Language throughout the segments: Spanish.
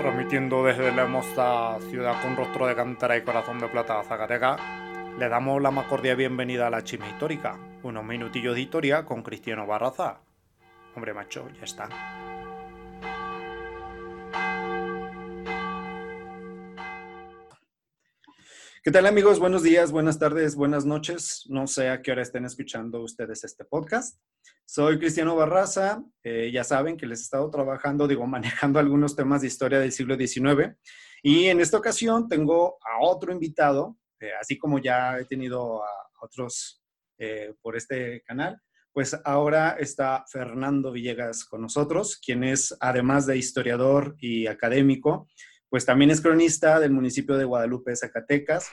Transmitiendo desde la hermosa ciudad con rostro de cantera y corazón de plata, Zacatecas, le damos la más cordial bienvenida a la Chisma Histórica. Unos minutillos de historia con Cristiano Barraza. Hombre macho, ya está. ¿Qué tal amigos? Buenos días, buenas tardes, buenas noches. No sé a qué hora estén escuchando ustedes este podcast. Soy Cristiano Barraza. Eh, ya saben que les he estado trabajando, digo, manejando algunos temas de historia del siglo XIX. Y en esta ocasión tengo a otro invitado, eh, así como ya he tenido a otros eh, por este canal. Pues ahora está Fernando Villegas con nosotros, quien es, además de historiador y académico, pues también es cronista del municipio de Guadalupe, Zacatecas.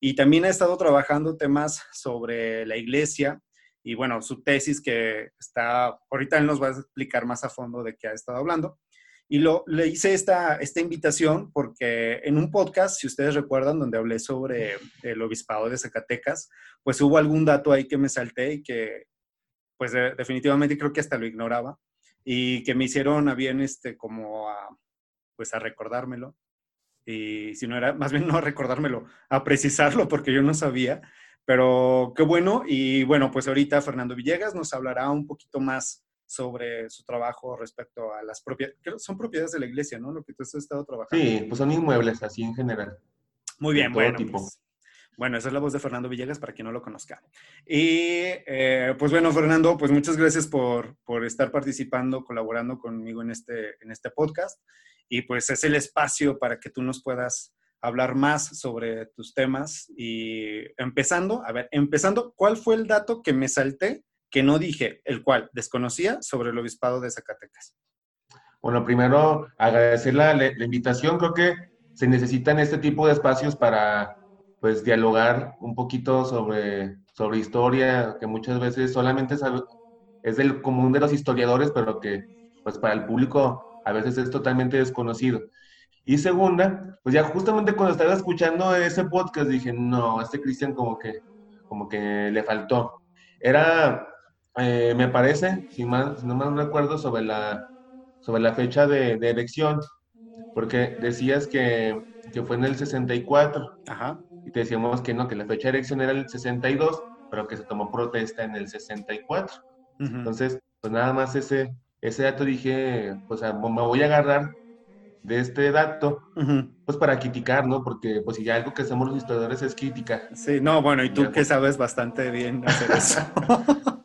Y también ha estado trabajando temas sobre la iglesia y bueno, su tesis que está, ahorita él nos va a explicar más a fondo de qué ha estado hablando. Y lo, le hice esta, esta invitación porque en un podcast, si ustedes recuerdan, donde hablé sobre el obispado de Zacatecas, pues hubo algún dato ahí que me salté y que pues definitivamente creo que hasta lo ignoraba y que me hicieron a bien este como a, pues a recordármelo y si no era, más bien no a recordármelo, a precisarlo porque yo no sabía, pero qué bueno y bueno, pues ahorita Fernando Villegas nos hablará un poquito más sobre su trabajo respecto a las propiedades, son propiedades de la iglesia, ¿no? Lo que tú has estado trabajando. Sí, pues son inmuebles así en general. Muy bien, bueno. Pues, bueno, esa es la voz de Fernando Villegas para quien no lo conozca. Y eh, pues bueno, Fernando, pues muchas gracias por, por, estar participando, colaborando conmigo en este, en este podcast. Y pues es el espacio para que tú nos puedas hablar más sobre tus temas. Y empezando, a ver, empezando, ¿cuál fue el dato que me salté que no dije, el cual desconocía sobre el obispado de Zacatecas? Bueno, primero agradecer la, la invitación. Creo que se necesitan este tipo de espacios para pues dialogar un poquito sobre, sobre historia, que muchas veces solamente es del común de los historiadores, pero que pues para el público a veces es totalmente desconocido. Y segunda, pues ya justamente cuando estaba escuchando ese podcast dije, no, este Cristian como que, como que le faltó. Era, eh, me parece, si, más, no mal recuerdo, sobre la, sobre la fecha de, de elección, porque decías que, que fue en el 64. Ajá y te decíamos que no, que la fecha de elección era el 62, pero que se tomó protesta en el 64. Entonces, pues nada más ese, ese dato dije, pues me voy a agarrar de este dato, pues para criticar, ¿no? Porque pues si ya algo que hacemos los historiadores es crítica. Sí, no, bueno, y tú que sabes bastante bien hacer eso.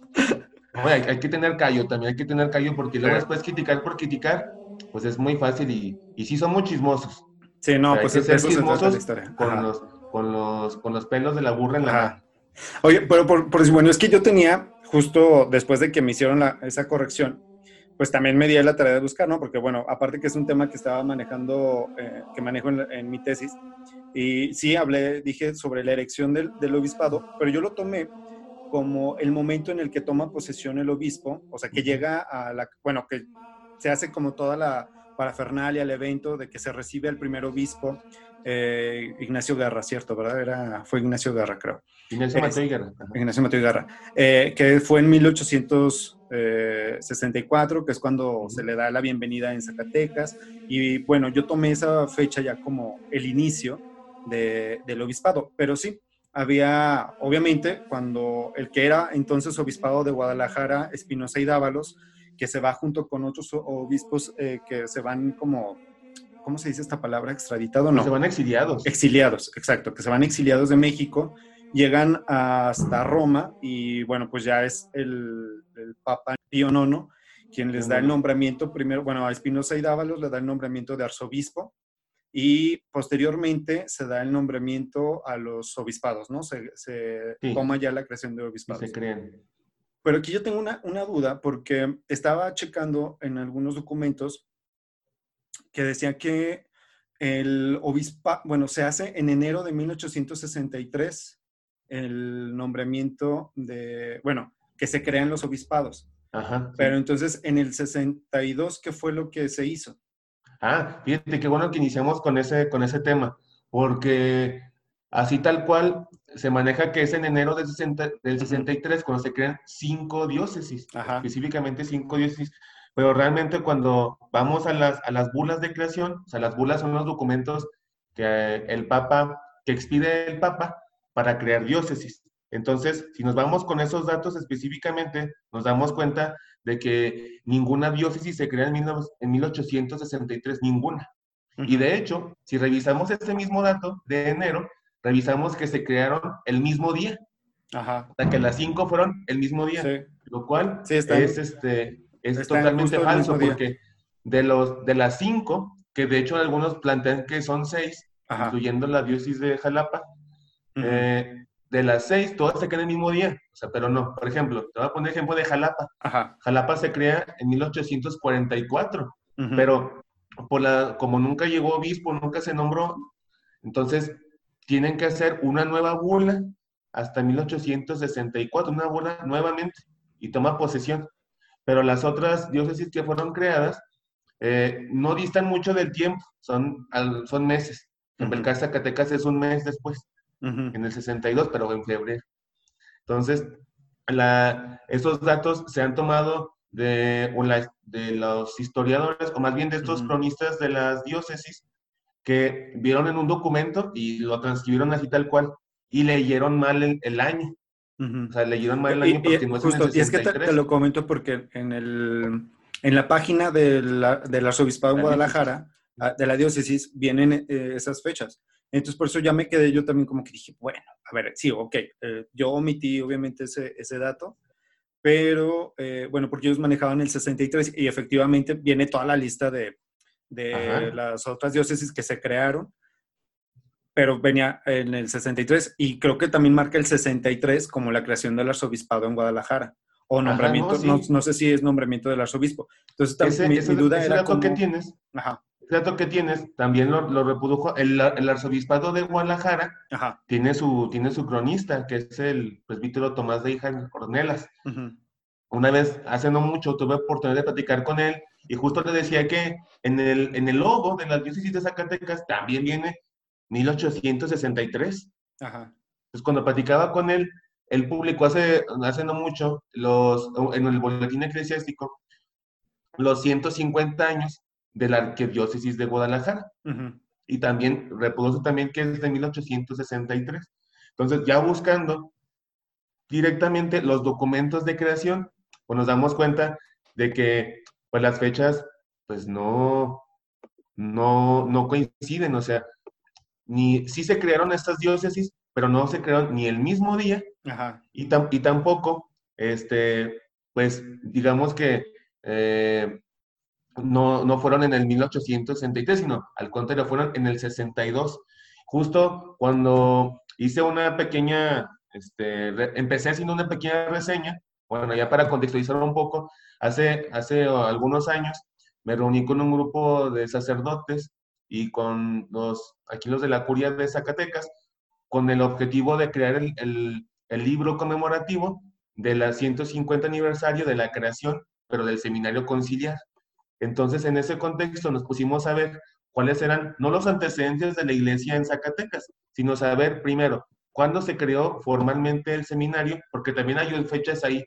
hay, que tener callo, también hay que tener callo, porque luego después criticar por criticar, pues es muy fácil y, y sí son muy chismosos. Sí, no, pues es eso chismosos la historia. Con los, con los, con los pelos de la burra en la Oye, pero por, por, bueno, es que yo tenía, justo después de que me hicieron la, esa corrección, pues también me di la tarea de buscar, ¿no? Porque bueno, aparte que es un tema que estaba manejando, eh, que manejo en, mi tesis, y sí hablé, dije sobre la erección del, del, obispado, pero yo lo tomé como el momento en el que toma posesión el obispo, o sea, que llega a la, bueno, que se hace como toda la parafernalia, el evento de que se recibe al primer obispo, eh, Ignacio Garra, ¿cierto? ¿Verdad? Era, fue Ignacio Garra, creo. Ignacio Mateo Garra. Ignacio Mateo Garra. Eh, que fue en 1864, que es cuando se le da la bienvenida en Zacatecas. Y bueno, yo tomé esa fecha ya como el inicio del obispado. Pero sí, había, obviamente, cuando el que era entonces obispado de Guadalajara, Espinosa y Dávalos, que se va junto con otros obispos eh, que se van como ¿cómo se dice esta palabra? ¿Extraditado? No. Se van exiliados. Exiliados, exacto, que se van exiliados de México, llegan hasta Roma y bueno, pues ya es el, Papa Pío IX quien les da el nombramiento, primero, bueno, a Espinosa y Dávalos le da el nombramiento de arzobispo y posteriormente se da el nombramiento a los obispados, ¿no? Se, toma ya la creación de obispados. Se creen. Pero aquí yo tengo una, una duda porque estaba checando en algunos documentos que decía que el obispo, bueno, se hace en enero de 1863 el nombramiento de, bueno, que se crean los obispados. Ajá, Pero entonces en el 62, ¿qué fue lo que se hizo? Ah, fíjate qué bueno que iniciamos con ese, con ese tema, porque así tal cual se maneja que es en enero del, 60, del 63 cuando se crean cinco diócesis, específicamente cinco diócesis pero realmente cuando vamos a las, a las bulas de creación, o sea, las bulas son los documentos que el Papa, que expide el Papa para crear diócesis. Entonces, si nos vamos con esos datos específicamente, nos damos cuenta de que ninguna diócesis se crea en, 1863, ninguna. Y de hecho, si revisamos este mismo dato de enero, revisamos que se crearon el mismo día. Ajá. O sea, que las cinco fueron el mismo día. Lo cual es, este, es totalmente falso porque de, los, de las cinco, que de hecho algunos plantean que son seis, incluyendo la diócesis de Jalapa, eh, de las seis, todas se quedan el mismo día. O sea, pero no. Por ejemplo, te voy a poner ejemplo de Jalapa. Jalapa se crea en 1844, pero por la, como nunca llegó obispo, nunca se nombró, entonces tienen que hacer una nueva bula hasta 1864, una bula nuevamente, y toma posesión. Pero las otras diócesis que fueron creadas eh, no distan mucho del tiempo, son, son meses. En Belcar, Zacatecas es un mes después en el 62, pero en febrero. Entonces, la, esos datos se han tomado de, de los historiadores, o más bien de estos cronistas de las diócesis, que vieron en un documento y lo transcribieron así tal cual, y leyeron mal el, año. O sea, leyeron mal el año porque no es justo, Y es que te, lo comento porque en, el, en la página de la, del arzobispado de Guadalajara, ah, de la diócesis, vienen eh, esas fechas. Entonces, por eso ya me quedé yo también como que dije, bueno, a ver, sí, ok, eh, yo omití obviamente ese, ese dato, pero eh, bueno, porque ellos manejaban el 63 y efectivamente viene toda la lista de, de las otras diócesis que se crearon, pero venía en el 63 y creo que también marca el 63 como la creación del arzobispado en Guadalajara. O nombramiento, no, sé si es nombramiento del arzobispo. Entonces, también, mi, duda era cómo... que tienes. Ajá dato que tienes, también lo, reprodujo el, arzobispado de Guadalajara, Tiene, su, tiene su cronista, que es el presbítero Tomás de Hija Cornelas. Una vez, hace no mucho, tuve oportunidad de platicar con él y justo le decía que en el, en el logo de la diócesis de Zacatecas también viene 1863. Ajá. Entonces, cuando platicaba con él, él publicó hace, hace no mucho, los, en el boletín eclesiástico, los 150 años de la arquidiócesis de Guadalajara. Y también reproduce también que es de 1863. Entonces, ya buscando directamente los documentos de creación, pues nos damos cuenta de que pues las fechas pues no, no, no coinciden, o sea, ni sí se crearon estas diócesis, pero no se crearon ni el mismo día Y, y tampoco, este, pues digamos que eh, no, no fueron en el 1863, sino al contrario, fueron en el 62. Justo cuando hice una pequeña, este, empecé haciendo una pequeña reseña, bueno, ya para contextualizar un poco, hace, hace algunos años me reuní con un grupo de sacerdotes y con los, aquí los de la curia de Zacatecas, con el objetivo de crear el, el, el libro conmemorativo del 150 aniversario de la creación, pero del seminario conciliar. Entonces, en ese contexto nos pusimos a ver cuáles eran, no los antecedentes de la iglesia en Zacatecas, sino saber primero cuándo se creó formalmente el seminario, porque también hay fechas ahí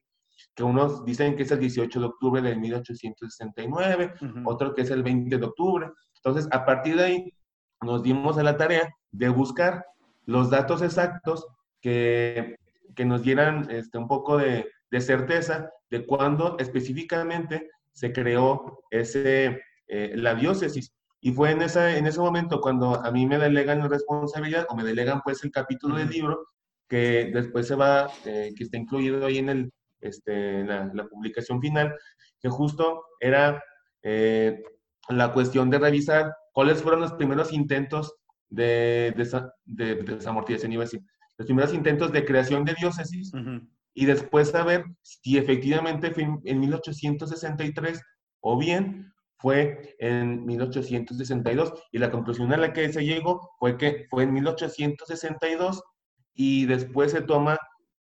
que unos dicen que es el 18 de octubre de 1869, otro que es el 20 de octubre. Entonces, a partir de ahí, nos dimos a la tarea de buscar los datos exactos que, que nos dieran este, un poco de, de certeza de cuándo específicamente se creó ese, eh, la diócesis. Y fue en, esa, en ese momento cuando a mí me delegan la responsabilidad o me delegan pues el capítulo del libro que después se va, eh, que está incluido ahí en el, este, la, publicación final, que justo era eh, la cuestión de revisar cuáles fueron los primeros intentos de, de, de, desamortización, iba a decir, los primeros intentos de creación de diócesis y después saber si efectivamente fue en 1863 o bien fue en 1862 y la conclusión a la que se llegó fue que fue en 1862 y después se toma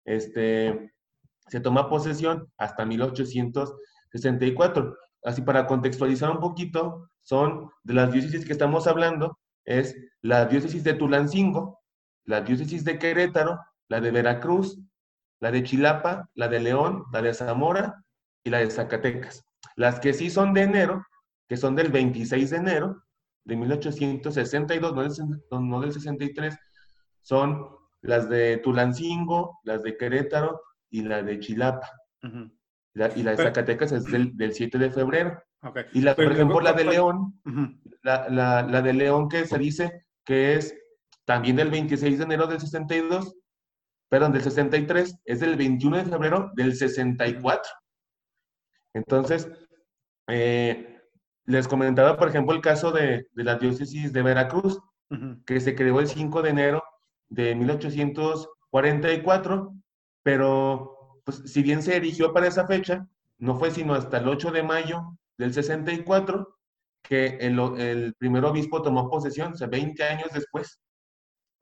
este se toma posesión hasta 1864. Así para contextualizar un poquito, son de las diócesis que estamos hablando, es la diócesis de Tulancingo, la diócesis de Querétaro, la de Veracruz, la de Chilapa, la de León, la de Zamora y la de Zacatecas. Las que sí son de enero, que son del 26 de enero de 1862, no del, no del 63, son las de Tulancingo, las de Querétaro y la de Chilapa. y la de Zacatecas es del, del 7 de febrero. Y la, por ejemplo, la de León, la, la, la, de León que se dice que es también del 26 de enero del 62, perdón, del 63, es del 21 de febrero del 64. Entonces, eh, les comentaba, por ejemplo, el caso de, de la diócesis de Veracruz, que se creó el 5 de enero de 1844, pero pues, si bien se erigió para esa fecha, no fue sino hasta el 8 de mayo del 64 que el, el primer obispo tomó posesión, o sea, 20 años después.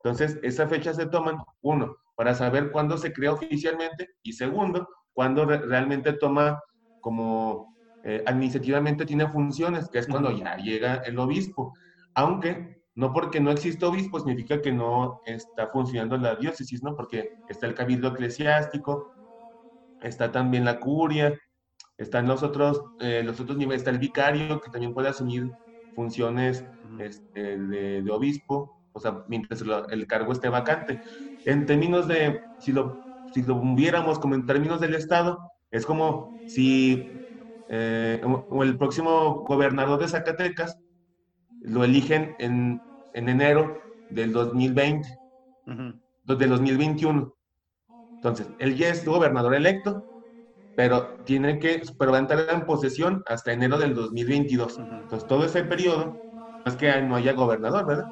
Entonces, esa fecha se toman, uno, para saber cuándo se crea oficialmente y segundo, cuándo realmente toma como eh, administrativamente tiene funciones, que es cuando ya llega el obispo. Aunque no porque no existe obispo significa que no está funcionando la diócesis, ¿no? Porque está el cabildo eclesiástico, está también la curia, están los otros, eh, los otros niveles, está el vicario que también puede asumir funciones este, de, obispo, o sea, mientras el cargo esté vacante. En términos de, si lo, si lo viéramos como en términos del Estado, es como si eh, el próximo gobernador de Zacatecas lo eligen en, en enero del 2020, del 2021. Entonces, él ya es gobernador electo, pero tiene que, pero va a entrar en posesión hasta enero del 2022. Entonces, todo ese periodo, no es que no haya gobernador, ¿verdad?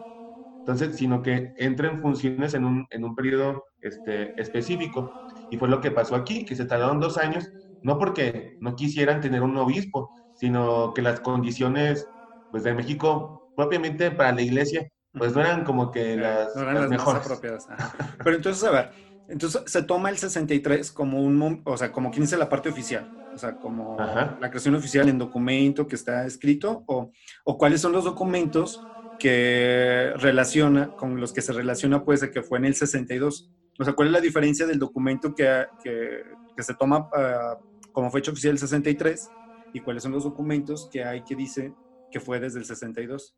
Entonces, sino que entre en funciones en un, en un periodo este, específico. Y fue lo que pasó aquí, que se tardaron dos años, no porque no quisieran tener un obispo, sino que las condiciones, pues, de México, propiamente para la iglesia, pues no eran como que las, no eran las, mejores. apropiadas. Pero entonces, a ver, entonces se toma el 63 como un, o sea, como quien dice la parte oficial, o sea, como la creación oficial en documento que está escrito, o, o, cuáles son los documentos que relaciona, con los que se relaciona, pues, de que fue en el 62. O sea, ¿cuál es la diferencia del documento que, que, que se toma uh, como fecha oficial el 63 y cuáles son los documentos que hay que dice que fue desde el 62?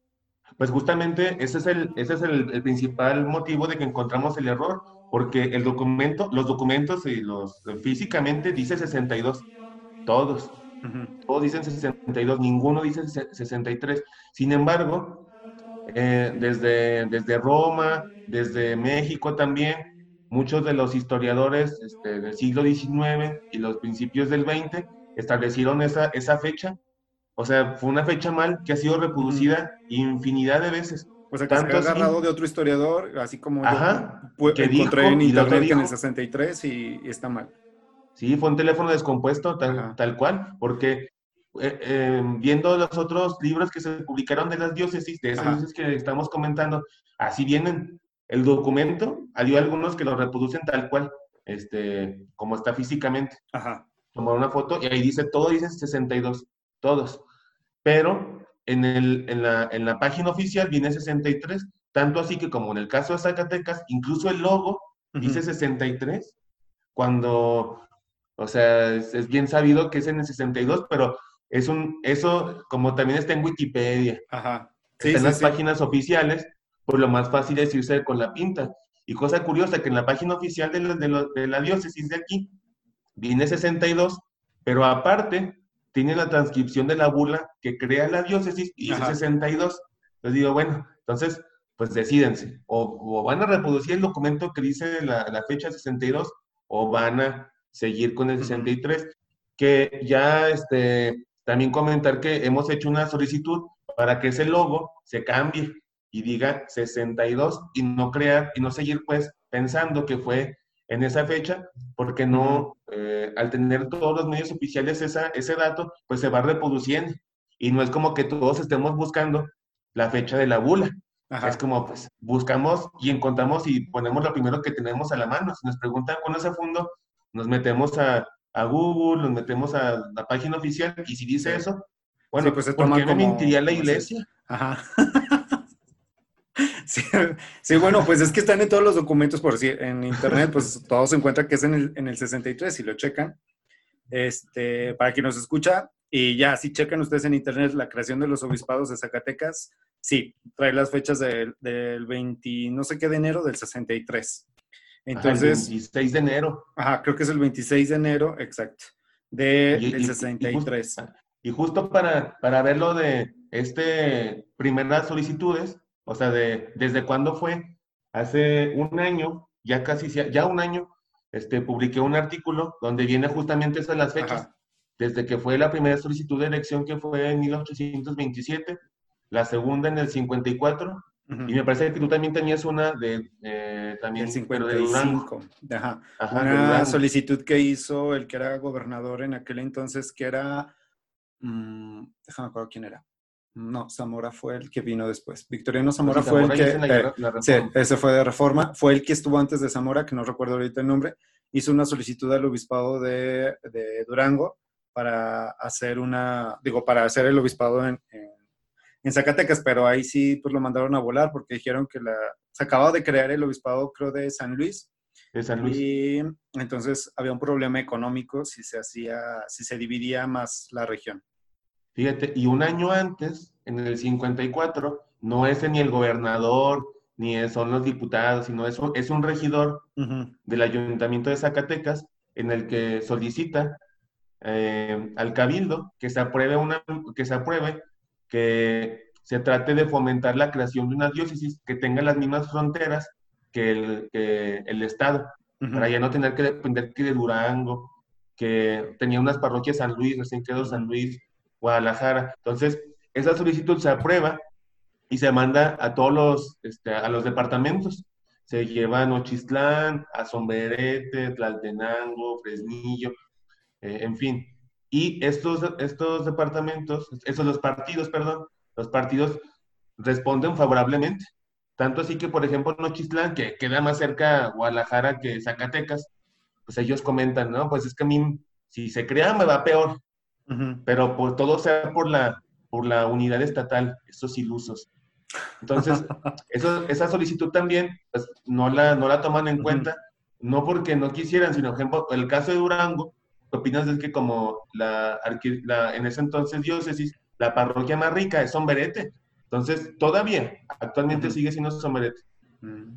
Pues justamente ese es el, ese es el, el principal motivo de que encontramos el error, porque el documento, los documentos y los físicamente dice 62, todos. Todos dicen 62, ninguno dice 63. Sin embargo, eh, desde, desde Roma, desde México también, muchos de los historiadores este, del siglo XIX y los principios del XX establecieron esa, esa fecha. O sea, fue una fecha mal que ha sido reproducida infinidad de veces. O sea, que se ha agarrado de otro historiador, así como Ajá, yo que encontré en internet que en el 63 y, está mal. Sí, fue un teléfono descompuesto, tal, tal cual, porque eh, eh, viendo los otros libros que se publicaron de las diócesis, de esas diócesis que estamos comentando, así vienen el documento, hay algunos que lo reproducen tal cual, este, como está físicamente. Ajá. Tomar una foto y ahí dice, todo dice 62, todos. Pero en, el, en, la, en la página oficial viene 63, tanto así que como en el caso de Zacatecas, incluso el logo dice 63, cuando, o sea, es, bien sabido que es en el 62, pero es un, eso como también está en Wikipedia, Ajá. está en las páginas oficiales, pues lo más fácil es irse con la pinta. Y cosa curiosa, que en la página oficial de la, de, de la diócesis de aquí viene 62, pero aparte tiene la transcripción de la bula que crea la diócesis y dice 62. Entonces digo, bueno, entonces, pues decídense. O, van a reproducir el documento que dice la, la, fecha 62 o van a seguir con el 63. Que ya este, también comentar que hemos hecho una solicitud para que ese logo se cambie y diga 62 y no crear y no seguir pues pensando que fue en esa fecha, porque no, eh, al tener todos los medios oficiales esa, ese dato, pues se va reproduciendo. Y no es como que todos estemos buscando la fecha de la bula. Es como, pues, buscamos y encontramos y ponemos lo primero que tenemos a la mano. Si nos preguntan cuándo se fundó, nos metemos a, a, Google, nos metemos a la página oficial y si dice eso, bueno, pues se ¿por qué mentiría la iglesia? Ajá. Sí, bueno, pues es que están en todos los documentos, por decir, en internet, pues todo se encuentra que es en el, en el 63, si lo checan. Este, para quien nos escucha Y ya, si checan ustedes en internet la creación de los obispados de Zacatecas, sí, trae las fechas del, del 20, no sé qué de enero del 63. Entonces. Ajá, el 26 de enero. Ajá, creo que es el 26 de enero, exacto, de, del 63. Y justo, para, para ver lo de este primeras solicitudes, o sea, de desde cuándo fue, hace un año, ya casi, ya un año, este, publiqué un artículo donde viene justamente esas las fechas. Desde que fue la primera solicitud de elección, que fue en 1827, la segunda en el 54, y me parece que tú también tenías una de eh, también el 55. De Ajá. una solicitud que hizo el que era gobernador en aquel entonces, que era, mmm, déjame acuerdo quién era. No, Zamora fue el que vino después. Victoriano Zamora fue el que... Eh, sí, ese fue de reforma. Fue el que estuvo antes de Zamora, que no recuerdo ahorita el nombre. Hizo una solicitud al obispado de, Durango para hacer una, digo, para hacer el obispado en, en, Zacatecas, pero ahí sí, pues lo mandaron a volar porque dijeron que la, se acababa de crear el obispado, creo, de San Luis. De San Luis. Y entonces había un problema económico si se hacía, si se dividía más la región. Fíjate, y un año antes, en el 54, no es ni el gobernador, ni son los diputados, sino es un, es un regidor del ayuntamiento de Zacatecas en el que solicita eh, al cabildo que se apruebe una, que se apruebe que se trate de fomentar la creación de una diócesis que tenga las mismas fronteras que el, el Estado, para ya no tener que depender que de Durango, que tenía unas parroquias San Luis, recién quedó San Luis, Guadalajara. Entonces, esa solicitud se aprueba y se manda a todos los, este, a los departamentos. Se lleva a Nochistlán, a Somberete, Tlaltenango, Fresnillo, eh, en fin. Y estos, estos departamentos, esos los partidos, perdón, los partidos responden favorablemente. Tanto así que, por ejemplo, Nochistlán, que queda más cerca Guadalajara que Zacatecas, pues ellos comentan, ¿no? Pues es que a mí, si se crea, me va peor. Pero por todo sea por la, por la unidad estatal, esos ilusos. Entonces, eso, esa solicitud también pues, no, la, no la toman en cuenta, no porque no quisieran, sino, ejemplo, el caso de Durango, ¿qué opinas es que como la, la, en ese entonces diócesis, la parroquia más rica es Somberete. Entonces, todavía, actualmente sigue siendo Somberete.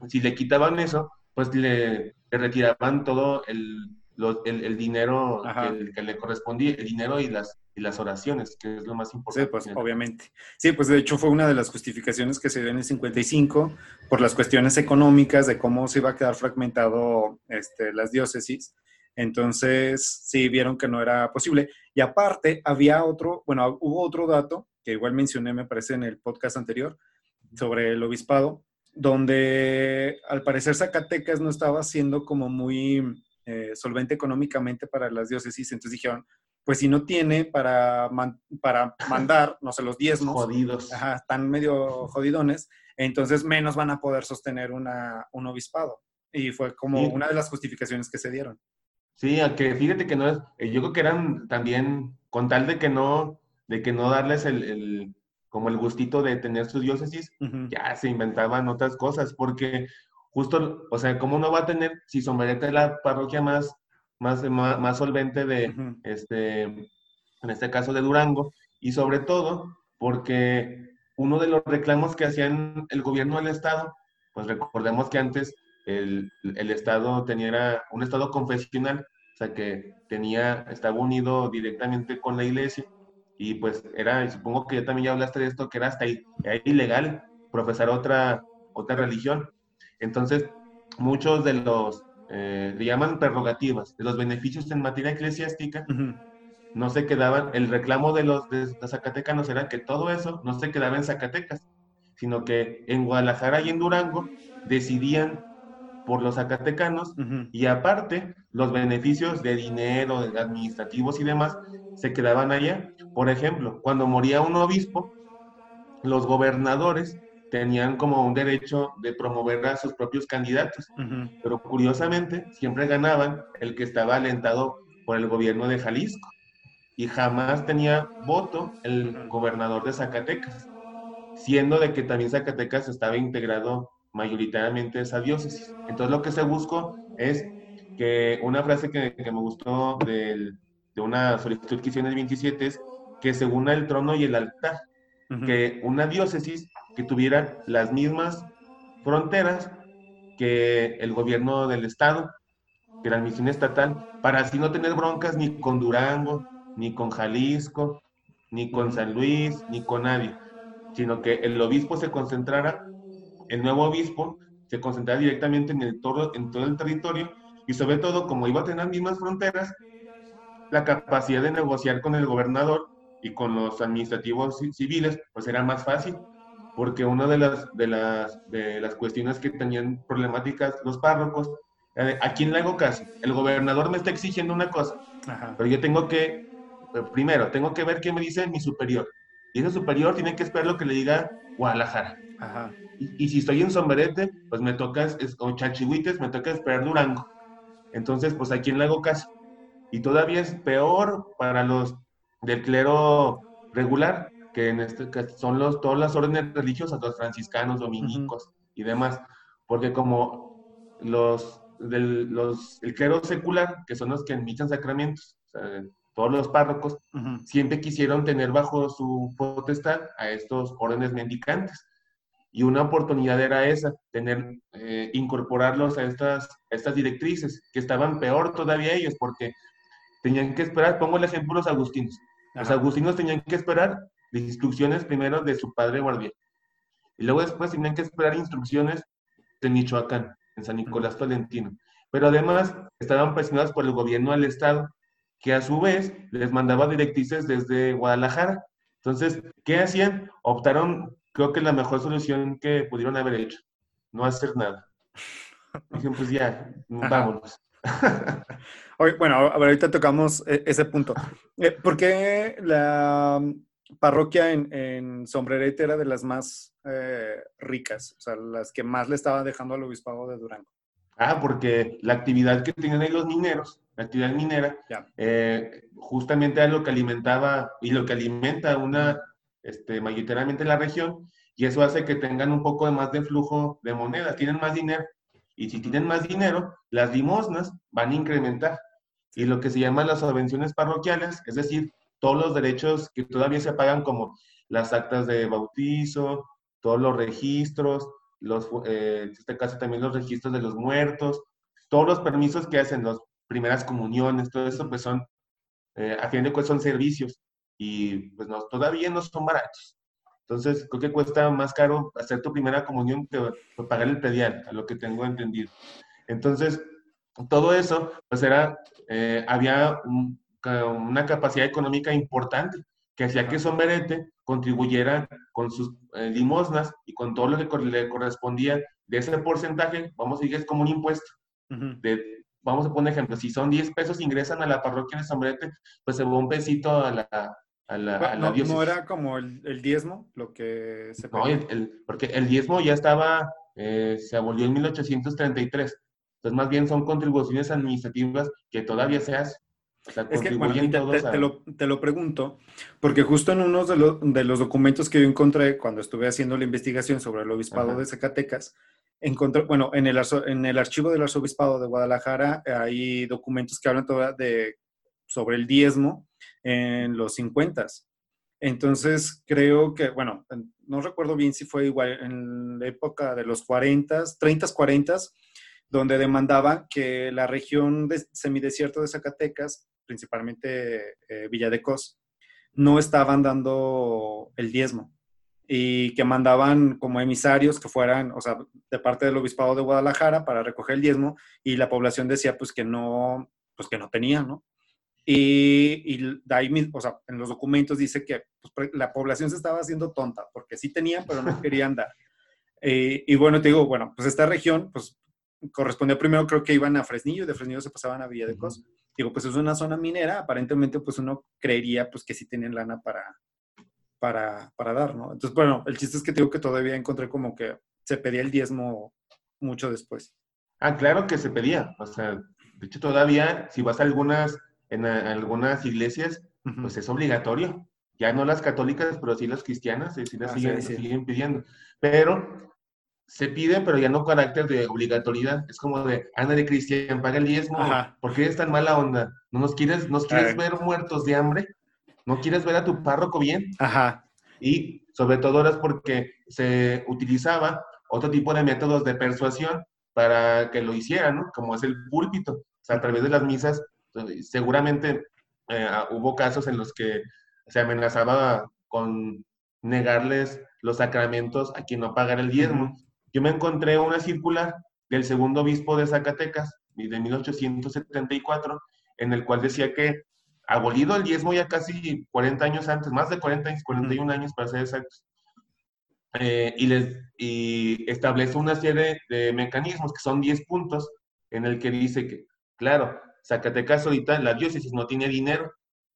Si le quitaban eso, pues le retiraban todo el, el, dinero que, le correspondía, el dinero y las, y las oraciones, que es lo más importante. Sí, pues obviamente. Sí, pues de hecho fue una de las justificaciones que se dio en el 55 por las cuestiones económicas de cómo se iba a quedar fragmentado este, las diócesis. Entonces, sí, vieron que no era posible. Y aparte, había otro, bueno, hubo otro dato que igual mencioné, me parece, en el podcast anterior, sobre el obispado, donde al parecer Zacatecas no estaba siendo como muy eh, solvente económicamente para las diócesis, entonces dijeron, pues si no tiene para, para mandar, no sé, los diezmos, jodidos. Ajá, están medio jodidones, entonces menos van a poder sostener una, un obispado. Y fue como una de las justificaciones que se dieron. Sí, que fíjate que no es, eh, yo creo que eran también, con tal de que no, de que no darles el, como el gustito de tener sus diócesis, ya se inventaban otras cosas, porque justo, o sea, ¿cómo no va a tener si Somerete es la parroquia más, más, más, solvente de, este, en este caso de Durango? Y sobre todo porque uno de los reclamos que hacían el gobierno del Estado, pues recordemos que antes el, el Estado tenía un Estado confesional, o sea, que tenía, estaba unido directamente con la iglesia y pues era, y supongo que ya también ya hablaste de esto, que era hasta ahí, ilegal profesar otra, otra religión. Entonces, muchos de los, eh, le llaman prerrogativas, de los beneficios en materia eclesiástica, no se quedaban, el reclamo de los, de Zacatecanos era que todo eso no se quedaba en Zacatecas, sino que en Guadalajara y en Durango decidían por los zacatecanos y aparte los beneficios de dinero, de administrativos y demás se quedaban allá. Por ejemplo, cuando moría un obispo, los gobernadores tenían como un derecho de promover a sus propios candidatos. Pero curiosamente, siempre ganaban el que estaba alentado por el gobierno de Jalisco. Y jamás tenía voto el gobernador de Zacatecas, siendo de que también Zacatecas estaba integrado mayoritariamente a esa diócesis. Entonces lo que se buscó es que una frase que, me gustó de una solicitud que hicieron en el 27 es que se una el trono y el altar, que una diócesis que tuviera las mismas fronteras que el gobierno del estado, que la misión estatal, para así no tener broncas ni con Durango, ni con Jalisco, ni con San Luis, ni con nadie, sino que el obispo se concentrara, el nuevo obispo se concentrara directamente en, todo, en todo el territorio y sobre todo, como iba a tener mismas fronteras, la capacidad de negociar con el gobernador y con los administrativos civiles, pues era más fácil, porque una de las, de las, de las cuestiones que tenían problemáticas los párrocos, ¿a quién le hago caso? El gobernador me está exigiendo una cosa, pero yo tengo que, eh, primero, tengo que ver qué me dice mi superior, y ese superior tiene que esperar lo que le diga Guadalajara. Y, si estoy en Sombrerete, pues me toca, o Chachihuites, me toca esperar Durango. Entonces, pues a quién le hago caso. Y todavía es peor para los del clero regular, que en este caso son los, todas las órdenes religiosas, los franciscanos, dominicos y demás, porque como los del los, el clero secular, que son los que admiten sacramentos, todos los párrocos, siempre quisieron tener bajo su potestad a estos órdenes mendicantes. Y una oportunidad era esa, tener, eh, incorporarlos a estas, estas directrices, que estaban peor todavía ellos, porque tenían que esperar, pongo el ejemplo de los agustinos. Los agustinos tenían que esperar instrucciones primero de su padre guardián. Y luego después tenían que esperar instrucciones de Michoacán, en San Nicolás Tolentino. Pero además estaban presionados por el gobierno del Estado, que a su vez les mandaba directrices desde Guadalajara. Entonces, ¿qué hacían? Optaron, creo que la mejor solución que pudieron haber hecho, no hacer nada. Dijeron, pues ya, vámonos. bueno, ahorita tocamos e, ese punto. Eh, ¿Por qué la parroquia en, en Sombrerete era de las más eh, ricas? O sea, las que más le estaba dejando al obispado de Durango. Ah, porque la actividad que tenían ahí los mineros, la actividad minera, eh, justamente era lo que alimentaba y lo que alimenta una, este, mayoritariamente la región, y eso hace que tengan un poco de más de flujo de moneda, tienen más dinero. Y si tienen más dinero, las limosnas van a incrementar. Y lo que se llama las subvenciones parroquiales, es decir, todos los derechos que todavía se pagan como las actas de bautizo, todos los registros, los, eh, en este caso también los registros de los muertos, todos los permisos que hacen, las primeras comuniones, todo eso, pues son, eh, a fin de cuentas son servicios y pues no, todavía no son baratos. Entonces, creo que cuesta más caro hacer tu primera comunión que pagar el pedial, a lo que tengo entendido. Entonces, todo eso, pues era, eh, había una capacidad económica importante que hacía que Sombrerete contribuyera con sus eh, limosnas y con todo lo que le correspondía de ese porcentaje, vamos a decir es como un impuesto. de, vamos a poner ejemplo, si son 10 pesos ingresan a la parroquia de Sombrerete, pues se va un pesito a la, no, era como el, diezmo lo que se No, porque el diezmo ya estaba, eh, se abolió en 1833. Entonces, más bien son contribuciones administrativas que todavía se hacen. Es que, te, lo, te, lo, pregunto, porque justo en uno de, de, los documentos que yo encontré cuando estuve haciendo la investigación sobre el obispado de Zacatecas, encontré, bueno, en el, en el archivo del arzobispado de Guadalajara hay documentos que hablan de, sobre el diezmo en los 50. Entonces, creo que, bueno, no recuerdo bien si fue igual en la época de los 40, 30, 40, donde demandaban que la región de semidesierto de Zacatecas, principalmente eh, Villa de Cos, no estaban dando el diezmo y que mandaban como emisarios que fueran, o sea, de parte del obispado de Guadalajara para recoger el diezmo y la población decía pues que no, pues que no tenían, ¿no? Y, de ahí, o sea, en los documentos dice que pues, la población se estaba haciendo tonta, porque sí tenían, pero no querían dar. Eh, y bueno, te digo, bueno, pues esta región, pues correspondía primero, creo que iban a Fresnillo, y de Fresnillo se pasaban a Villa de Cos. Digo, pues es una zona minera, aparentemente, pues uno creería, pues que sí tienen lana para, para, para dar, ¿no? Entonces, bueno, el chiste es que digo que todavía encontré como que se pedía el diezmo mucho después. Ah, claro que se pedía. O sea, de hecho, todavía, si vas a algunas en, algunas iglesias, pues es obligatorio. Ya no las católicas, pero sí las cristianas, sí las siguen, siguen pidiendo. Pero se pide, pero ya no carácter de obligatoriedad. Es como de, Ana de Cristian, paga el diezmo. ¿Por qué es tan mala onda? ¿No nos quieres, nos quieres ver muertos de hambre? no quieres ver a tu párroco bien. Ajá. Y sobre todo era porque se utilizaba otro tipo de métodos de persuasión para que lo hicieran, ¿no? Como es el púlpito. O sea, a través de las misas, seguramente eh, hubo casos en los que se amenazaba con negarles los sacramentos a quien no pagara el diezmo. Yo me encontré una circular del segundo obispo de Zacatecas, de 1874, en el cual decía que abolido el diezmo ya casi 40 años antes, más de 40 años, 41 años para ser exactos, eh, y, les, y establece una serie de mecanismos que son 10 puntos en el que dice que, claro, Zacatecas ahorita, la diócesis no tiene dinero,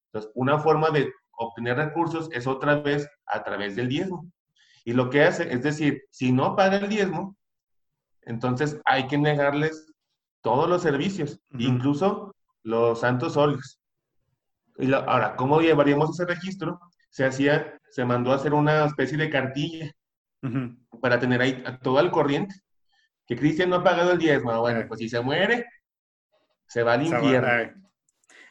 entonces una forma de obtener recursos es otra vez a través del diezmo. Y lo que hace, es decir, si no paga el diezmo, entonces hay que negarles todos los servicios, incluso los santos óleos. Y ahora, ¿cómo llevaríamos ese registro? Se hacía, se mandó a hacer una especie de cartilla para tener ahí todo al corriente. Que Cristian no ha pagado el diezmo. Bueno, pues si se muere, se va al infierno.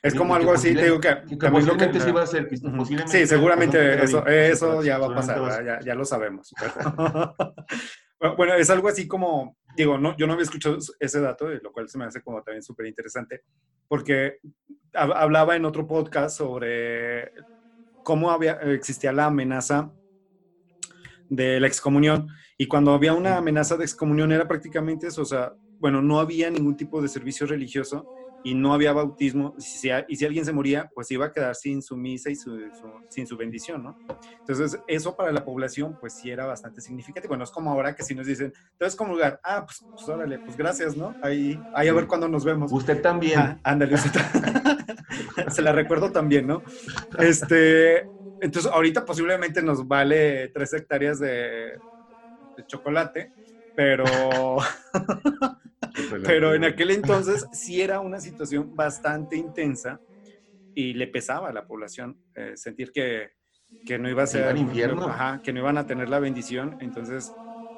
Es como algo así, te digo que... posiblemente sí va a ser, posiblemente. Sí, seguramente eso, eso ya va a pasar, ya, ya, lo sabemos. bueno, es algo así como, digo, no, yo no había escuchado ese dato, lo cual se me hace como también súper interesante, porque hablaba en otro podcast sobre cómo había, existía la amenaza de la excomunión, y cuando había una amenaza de excomunión era prácticamente eso, o sea, bueno, no había ningún tipo de servicio religioso y no había bautismo, y si, alguien se moría, pues iba a quedar sin su misa y sin su bendición, ¿no? Entonces, eso para la población, pues sí era bastante significativo. Bueno, es como ahora que si nos dicen, entonces, como lugar, ah, pues, pues, órale, pues gracias, ¿no? Ahí, ahí a ver cuándo nos vemos. Usted también. Ah, ándale, usted Se la recuerdo también, ¿no? Este, entonces, ahorita posiblemente nos vale tres hectáreas de, de chocolate, pero... Pero en aquel entonces sí era una situación bastante intensa y le pesaba a la población eh, sentir que, que, no iba a ser... infierno. Ajá, que no iban a tener la bendición. Entonces,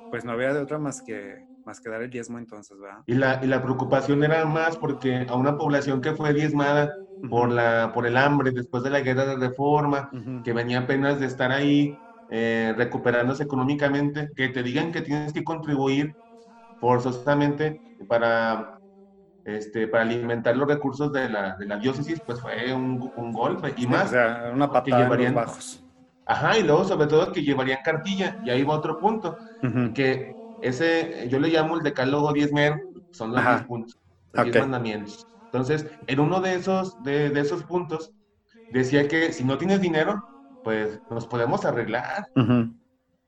pues no había de otra más que, más que dar el diezmo entonces, ¿verdad? Y la, y la preocupación era más porque a una población que fue diezmada por, la, por el hambre después de la guerra de reforma, que venía apenas de estar ahí eh, recuperándose económicamente, que te digan que tienes que contribuir forzosamente para, este, para alimentar los recursos de la, de la diócesis, pues fue un, un golpe y más. O sea, una patada llevarían, bajos. Ajá, y luego sobre todo que llevarían cartilla, y ahí va otro punto, que ese, yo le llamo el decálogo 10 mer, son los 10 puntos, los 10 mandamientos. Entonces, en uno de esos, de, de, esos puntos, decía que si no tienes dinero, pues nos podemos arreglar.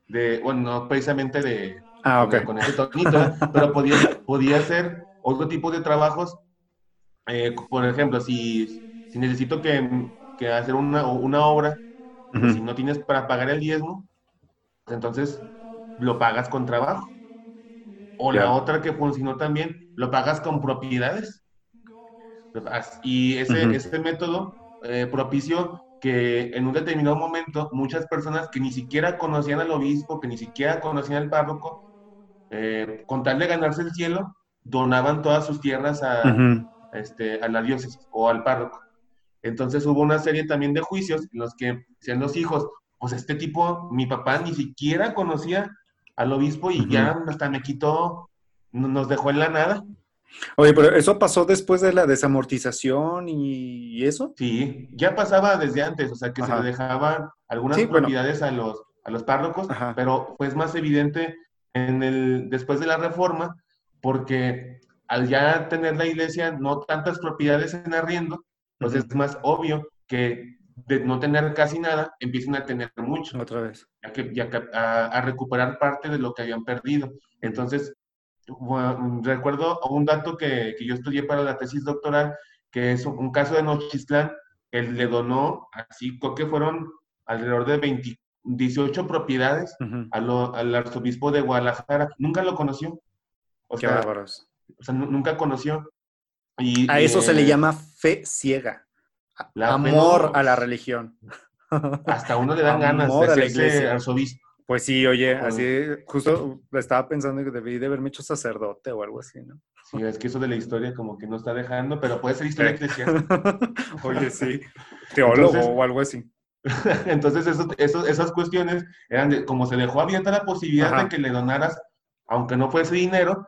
De, bueno, no precisamente de, Ah, con, ese tonito, pero podía, podía hacer otro tipo de trabajos. Eh, por ejemplo, si, si necesito que, que, hacer una, una obra, pues si no tienes para pagar el diezmo, entonces lo pagas con trabajo. O la otra que funcionó también, lo pagas con propiedades. Y ese, ese método eh, propició que en un determinado momento muchas personas que ni siquiera conocían al obispo, que ni siquiera conocían al párroco, eh, con tal de ganarse el cielo, donaban todas sus tierras a, este, a la diócesis o al párroco. Entonces hubo una serie también de juicios en los que decían los hijos, pues este tipo, mi papá ni siquiera conocía al obispo y ya hasta me quitó, nos dejó en la nada. Oye, pero ¿eso pasó después de la desamortización y eso? Sí, ya pasaba desde antes, o sea, que se le dejaban algunas propiedades a, los, a los párrocos, pero fue más evidente en el, después de la reforma, porque al ya tener la iglesia no tantas propiedades en arriendo, pues es más obvio que de no tener casi nada, empiecen a tener mucho. Otra vez. Que, a, recuperar parte de lo que habían perdido. Entonces, recuerdo un dato que, que, yo estudié para la tesis doctoral, que es un, caso de Nochistlán, él le donó, así creo que fueron alrededor de 20, 18 propiedades al arzobispo de Guadalajara. Nunca lo conoció. O Qué sea, O sea, nunca conoció. Y, a eso se le llama fe ciega. Amor a la religión. Hasta uno le dan ganas de ser arzobispo. Pues sí, oye, así, justo estaba pensando que debí de haberme hecho sacerdote o algo así, ¿no? Sí, es que eso de la historia como que no está dejando, pero puede ser historia eclesiástica. oye, sí, teólogo o algo así. Entonces, eso, esas cuestiones eran de, como se dejó abierta la posibilidad de que le donaras, aunque no fuese dinero,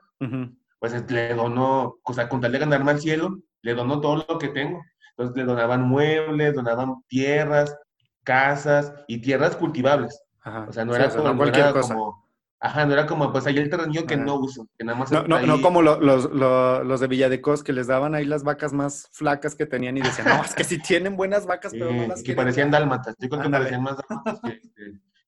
pues le donó, o sea, con tal de ganarme al cielo, le donó todo lo que tengo. Entonces le donaban muebles, donaban tierras, casas y tierras cultivables. O sea, no era, como, Ajá, no era como, pues ahí el terreno que no uso, que nada más No, no, no como los, los, los, de Villadecos que les daban ahí las vacas más flacas que tenían y decían, no, es que sí tienen buenas vacas, pero no las quieren. Y parecían dálmatas, yo creo que parecían más dálmatas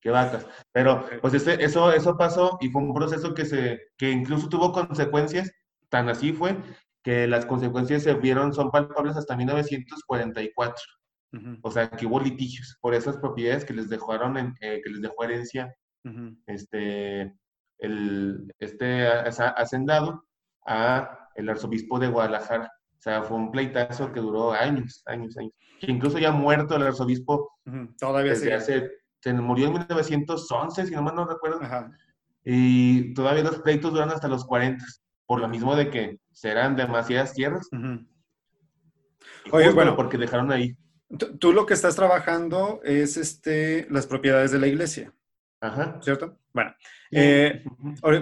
que, vacas. Pero, pues ese, eso, eso pasó y fue un proceso que, se, que incluso tuvo consecuencias, tan así fue, que las consecuencias se vieron, son palpables hasta 1944. O sea, que hubo litigios por esas propiedades que les dejaron, en, eh, que les dejó herencia este, el, este hacendado a el arzobispo de Guadalajara. O sea, fue un pleitazo que duró años, años, años. Que incluso ya muerto el arzobispo. Todavía se, se murió en 1911, si no mal no recuerdo. Y todavía los pleitos duran hasta los 40, por lo mismo de que serán demasiadas tierras. Oye, bueno, porque dejaron ahí. Tú lo que estás trabajando es este, las propiedades de la iglesia. Ajá. ¿Cierto? Bueno, eh,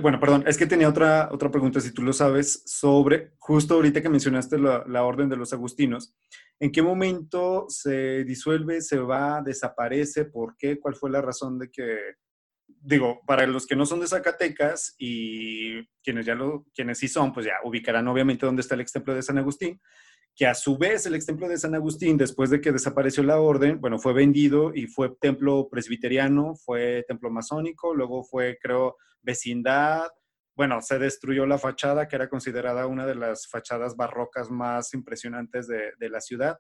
bueno, perdón, es que tenía otra, otra pregunta, si tú lo sabes, sobre, justo ahorita que mencionaste la, orden de los agustinos, ¿en qué momento se disuelve, se va, desaparece? ¿Por qué? ¿Cuál fue la razón de que, digo, para los que no son de Zacatecas y quienes ya lo, quienes sí son, pues ya ubicarán obviamente dónde está el ex templo de San Agustín, que a su vez el templo de San Agustín, después de que desapareció la orden, bueno, fue vendido y fue templo presbiteriano, fue templo masónico, luego fue, creo, vecindad. Bueno, se destruyó la fachada, que era considerada una de las fachadas barrocas más impresionantes de, la ciudad.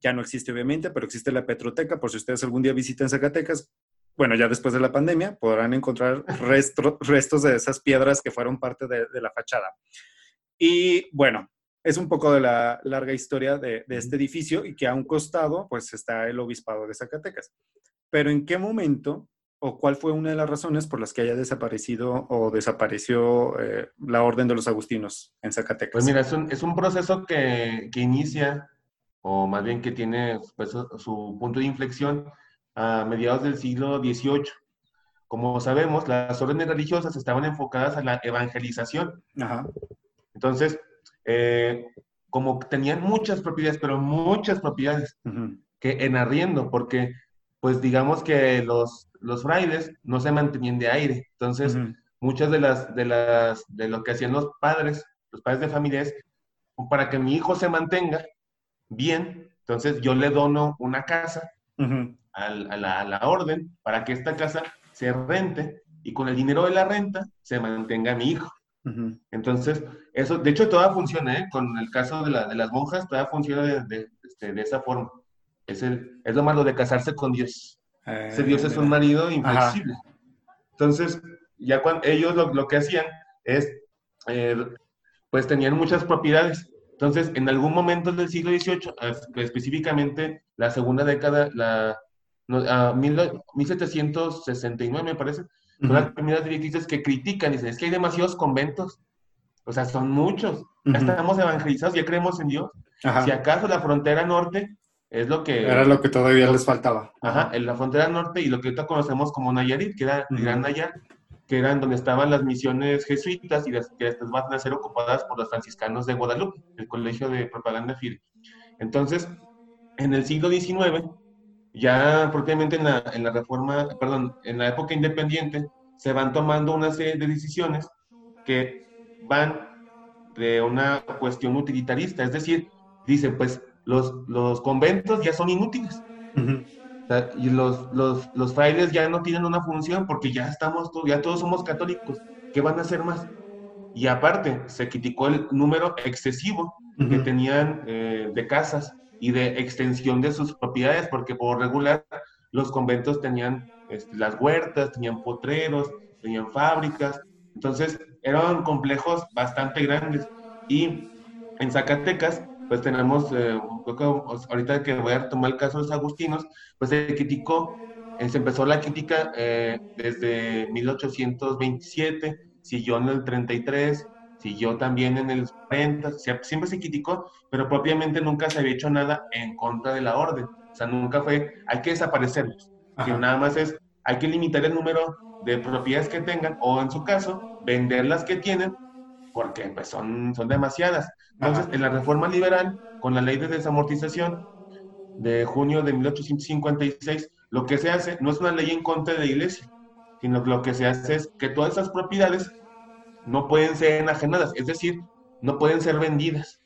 Ya no existe, obviamente, pero existe la Petroteca, por si ustedes algún día visitan Zacatecas, bueno, ya después de la pandemia, podrán encontrar restos de esas piedras que fueron parte de, de la fachada. Y bueno, es un poco de la larga historia de, este edificio y que a un costado pues está el obispado de Zacatecas. Pero ¿en qué momento o cuál fue una de las razones por las que haya desaparecido o desapareció eh, la orden de los agustinos en Zacatecas? Pues mira, es un, proceso que, inicia, o más bien que tiene pues, su punto de inflexión a mediados del siglo XVIII. Como sabemos, las órdenes religiosas estaban enfocadas a la evangelización. Ajá. Entonces, eh, como tenían muchas propiedades, pero muchas propiedades que en arriendo, porque pues digamos que los, los frailes no se mantenían de aire. Entonces, muchas de las, de las, de lo que hacían los padres, los padres de familia es, para que mi hijo se mantenga bien, entonces yo le dono una casa a, la, a la orden para que esta casa se rente y con el dinero de la renta se mantenga mi hijo. Entonces, eso, de hecho, todavía funciona, ¿eh? Con el caso de, las monjas, todavía funciona este, de, esa forma. Es, el, es lo malo de casarse con Dios. Ese Dios es un marido inflexible. Entonces, ya cuando ellos lo, que hacían es, eh, pues tenían muchas propiedades. Entonces, en algún momento del siglo XVIII, específicamente la segunda década, la, 1769 me parece, son las primeras directrices que critican, dicen, es que hay demasiados conventos, o sea, son muchos, ya estamos evangelizados, ya creemos en Dios. Si acaso la frontera norte es lo que... Era lo que todavía les faltaba. Ajá, en la frontera norte y lo que ahorita conocemos como Nayarit, que era el Gran Nayarit, que eran donde estaban las misiones jesuitas y las que después van a ser ocupadas por los franciscanos de Guadalupe, el Colegio de Propaganda Fide. Entonces, en el siglo XIX, ya propiamente en la, en la reforma, perdón, en la época independiente, se van tomando una serie de decisiones que van de una cuestión utilitarista, es decir, dice, pues los, los conventos ya son inútiles. y los, los, los, frailes ya no tienen una función porque ya estamos, ya todos somos católicos. ¿Qué van a hacer más? Y aparte, se criticó el número excesivo que tenían eh, de casas y de extensión de sus propiedades, porque por regular los conventos tenían este, las huertas, tenían potreros, tenían fábricas, entonces eran complejos bastante grandes. Y en Zacatecas, pues tenemos, eh, ahorita que voy a tomar el caso de los agustinos, pues se criticó, eh, se empezó la crítica eh, desde 1827, siguió en el 33, siguió también en el 40, siempre se criticó, pero propiamente nunca se había hecho nada en contra de la orden. O sea, nunca fue, hay que desaparecerlos. Sino nada más es, hay que limitar el número de propiedades que tengan o en su caso, vender las que tienen porque pues, son, son demasiadas. Entonces, en la reforma liberal, con la ley de desamortización de junio de 1856, lo que se hace no es una ley en contra de la iglesia, sino que lo que se hace es que todas esas propiedades no pueden ser enajenadas, es decir, no pueden ser vendidas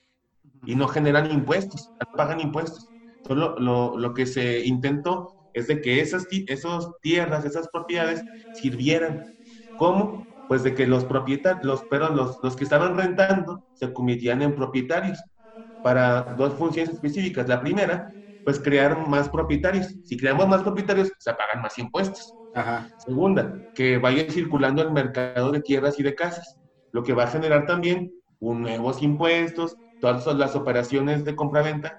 y no generan impuestos, no pagan impuestos. Entonces, lo, lo, que se intentó es de que esas esos tierras, esas propiedades sirvieran. ¿Cómo? Pues de que los propietarios, los, pero los, los que estaban rentando se convirtieran en propietarios para dos funciones específicas. La primera, pues crear más propietarios. Si creamos más propietarios, se pagan más impuestos. Segunda, que vaya circulando el mercado de tierras y de casas, lo que va a generar también un nuevos impuestos, todas las operaciones de compra-venta,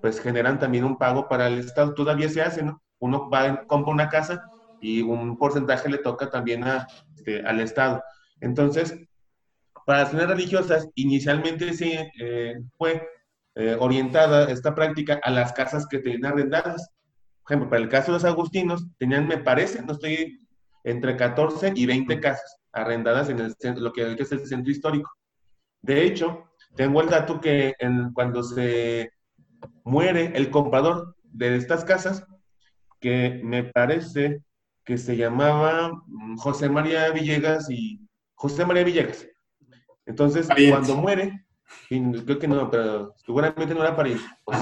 pues generan también un pago para el Estado. Todavía se hace, ¿no? Uno va, compra una casa y un porcentaje le toca también a, este, al Estado. Entonces, para las zonas religiosas, inicialmente se eh, fue eh, orientada esta práctica a las casas que tenían arrendadas. Por ejemplo, para el caso de los agustinos, tenían, me parece, no estoy, entre 14 y 20 casas arrendadas en el centro, lo que es el centro histórico. De hecho, tengo el dato que en, cuando se muere el comprador de estas casas, que me parece que se llamaba mm, José María Villegas y José María Villegas. Entonces, cuando muere, creo que no, pero seguramente no era para ir. Pues,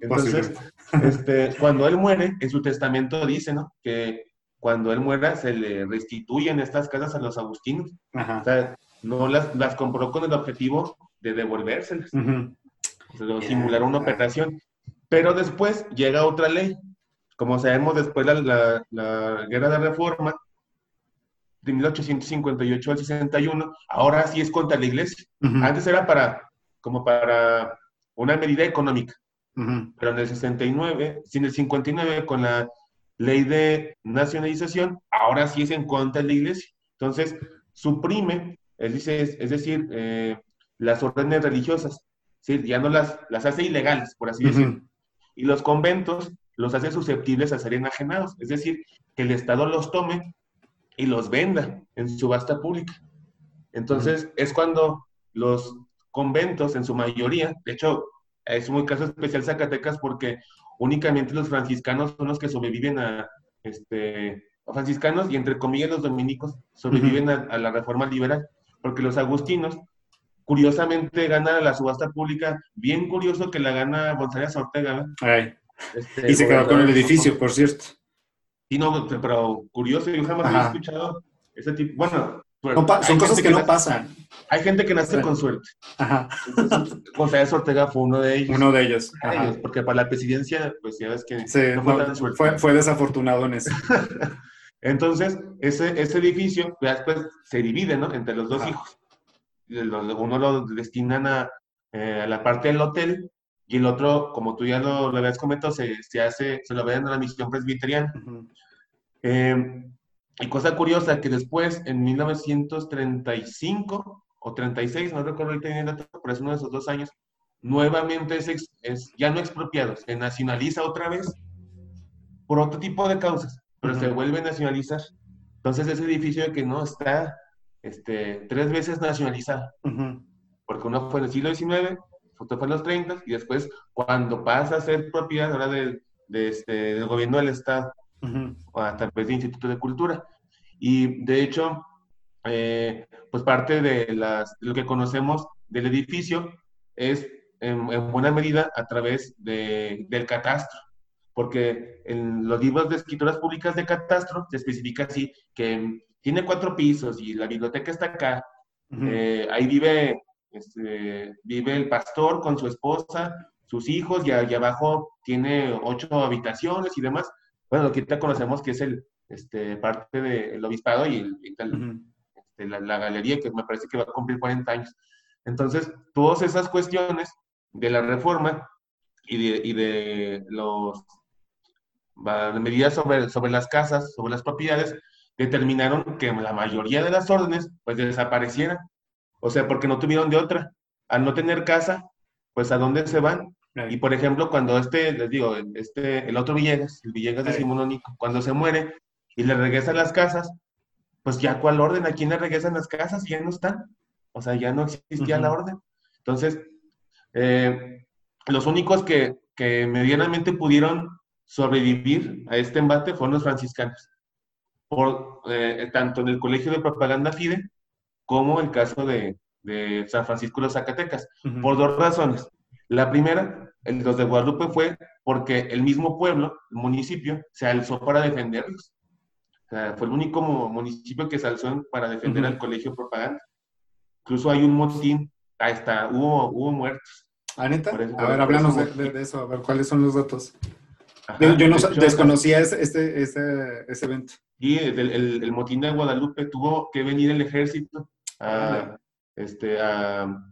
entonces, este, cuando él muere, en su testamento dice, ¿no? Que cuando él muera se le restituyen estas casas a los agustinos. O sea, no las, las compró con el objetivo de devolvérselas. simular una operación. Pero después llega otra ley. Como sabemos, después la, la, guerra de reforma de 1858 al 61, ahora sí es contra la iglesia. Antes era para, como para una medida económica. Pero en el 69, sin el 59, con la ley de nacionalización, ahora sí es en contra de la iglesia. Entonces, suprime, es, dice, es decir, eh, las órdenes religiosas, ¿sí? ya no las, las hace ilegales, por así decirlo. Y los conventos los hace susceptibles a ser enajenados, es decir, que el Estado los tome y los venda en subasta pública. Entonces, es cuando los conventos, en su mayoría, de hecho, es un caso especial Zacatecas porque únicamente los franciscanos son los que sobreviven a, este, franciscanos y entre comillas los dominicos sobreviven a, la reforma liberal, porque los agustinos curiosamente ganan la subasta pública, bien curioso que la gana González Ortega. Este, y se quedó con el edificio, por cierto. Sí, no, pero curioso, yo jamás había escuchado ese tipo, bueno, son cosas que, no pasan. Hay gente que nace con suerte. Ajá. González Ortega fue uno de ellos. Uno de ellos. porque para la presidencia, pues ya ves que no fue tan suerte. Fue, desafortunado en eso. Entonces, ese, ese edificio después se divide, ¿no? Entre los dos hijos. Uno lo destinan a, eh, a, la parte del hotel y el otro, como tú ya lo, lo habías comentado, se, se, hace, se lo ven a la misión presbiteriana. eh, y cosa curiosa, que después, en 1935 o 36, no recuerdo el dato, pero es uno de esos dos años, nuevamente es, es, ya no expropiado, se nacionaliza otra vez por otro tipo de causas, pero se vuelve a nacionalizar. Entonces ese edificio que no está este, tres veces nacionalizado, porque uno fue en el siglo XIX, otro fue en los 30 y después cuando pasa a ser propiedad ahora de, de este, del gobierno del Estado o a través de Instituto de Cultura. Y de hecho, eh, pues parte de, las, lo que conocemos del edificio es en, buena medida a través de, del catastro, porque en los libros de escrituras públicas de catastro se especifica así que tiene cuatro pisos y la biblioteca está acá, eh, ahí vive, este, vive el pastor con su esposa, sus hijos y abajo tiene ocho habitaciones y demás, bueno, lo que ahorita conocemos que es el este, parte del obispado y, este, la, galería, que me parece que va a cumplir 40 años. Entonces, todas esas cuestiones de la reforma y de, y de los medidas sobre, sobre las casas, sobre las propiedades, determinaron que la mayoría de las órdenes pues desaparecieran. O sea, porque no tuvieron de otra. Al no tener casa, pues ¿a dónde se van? Y por ejemplo, cuando este, les digo, este, el otro Villegas, el Villegas de Simonónico, cuando se muere y le regresa a las casas, pues ya cuál orden, ¿a quién le regresan las casas? Ya no están. O sea, ya no existía la orden. Entonces, eh, los únicos que, que medianamente pudieron sobrevivir a este embate fueron los franciscanos, por, eh, tanto en el Colegio de Propaganda FIDE como el caso de, de San Francisco de los Zacatecas, por dos razones. La primera, el los de Guadalupe fue porque el mismo pueblo, el municipio, se alzó para defenderlos. O sea, fue el único municipio que se alzó para defender al colegio de propaganda. Incluso hay un motín, ahí está, hubo, hubo muertos. ¿Ah, neta? a ver, háblanos de, eso, a ver, ¿cuáles son los datos? yo no desconocía ese, este, ese, evento. Y el, el, motín de Guadalupe tuvo que venir el ejército a, este, a,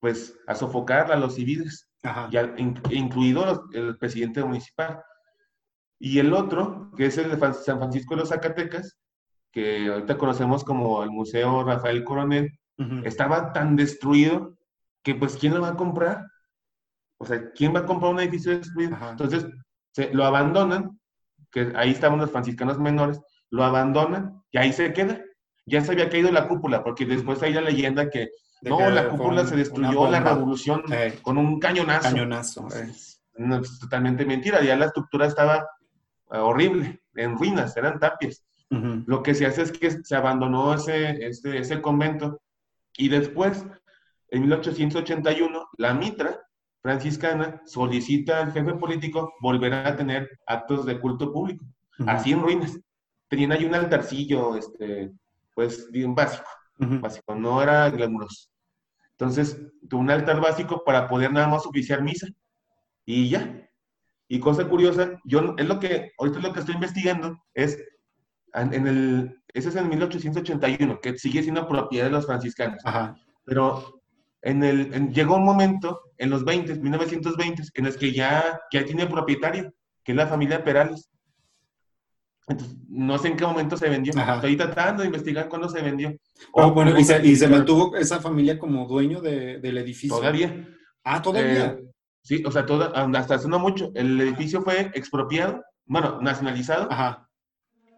pues, a sofocar a los civiles, Ya, incluido el presidente municipal. Y el otro, que es el de San Francisco de los Zacatecas, que ahorita conocemos como el Museo Rafael Coronel, estaba tan destruido que pues ¿quién lo va a comprar? O sea, ¿quién va a comprar un edificio destruido? Entonces, se, lo abandonan, que ahí estaban los franciscanos menores, lo abandonan y ahí se queda. Ya se había caído la cúpula, porque después hay la leyenda que no, la cúpula se destruyó, la revolución eh. con un cañonazo. Cañonazo. Eh. No, es totalmente mentira, ya la estructura estaba eh, horrible, en ruinas, eran tapias. Lo que se hace es que se abandonó ese, ese, ese convento y después, en 1881, la mitra franciscana solicita al jefe político volver a tener actos de culto público, así en ruinas. Tenían ahí un altarcillo, este, pues, bien básico básico, no era glamuroso. Entonces, tuve un altar básico para poder nada más oficiar misa. Y ya. Y cosa curiosa, yo, es lo que, ahorita lo que estoy investigando, es, en el, ese es en 1881, que sigue siendo propiedad de los franciscanos. Pero en el, llegó un momento, en los 20, 1920, en el que ya, ya tiene propietario, que es la familia Perales. Entonces, no sé en qué momento se vendió. Estoy tratando de investigar cuándo se vendió. Oh, bueno, y se, mantuvo esa familia como dueño del edificio. Todavía. Ah, todavía. Eh, sí, o sea, hasta hace no mucho. El edificio fue expropiado, bueno, nacionalizado. Ajá.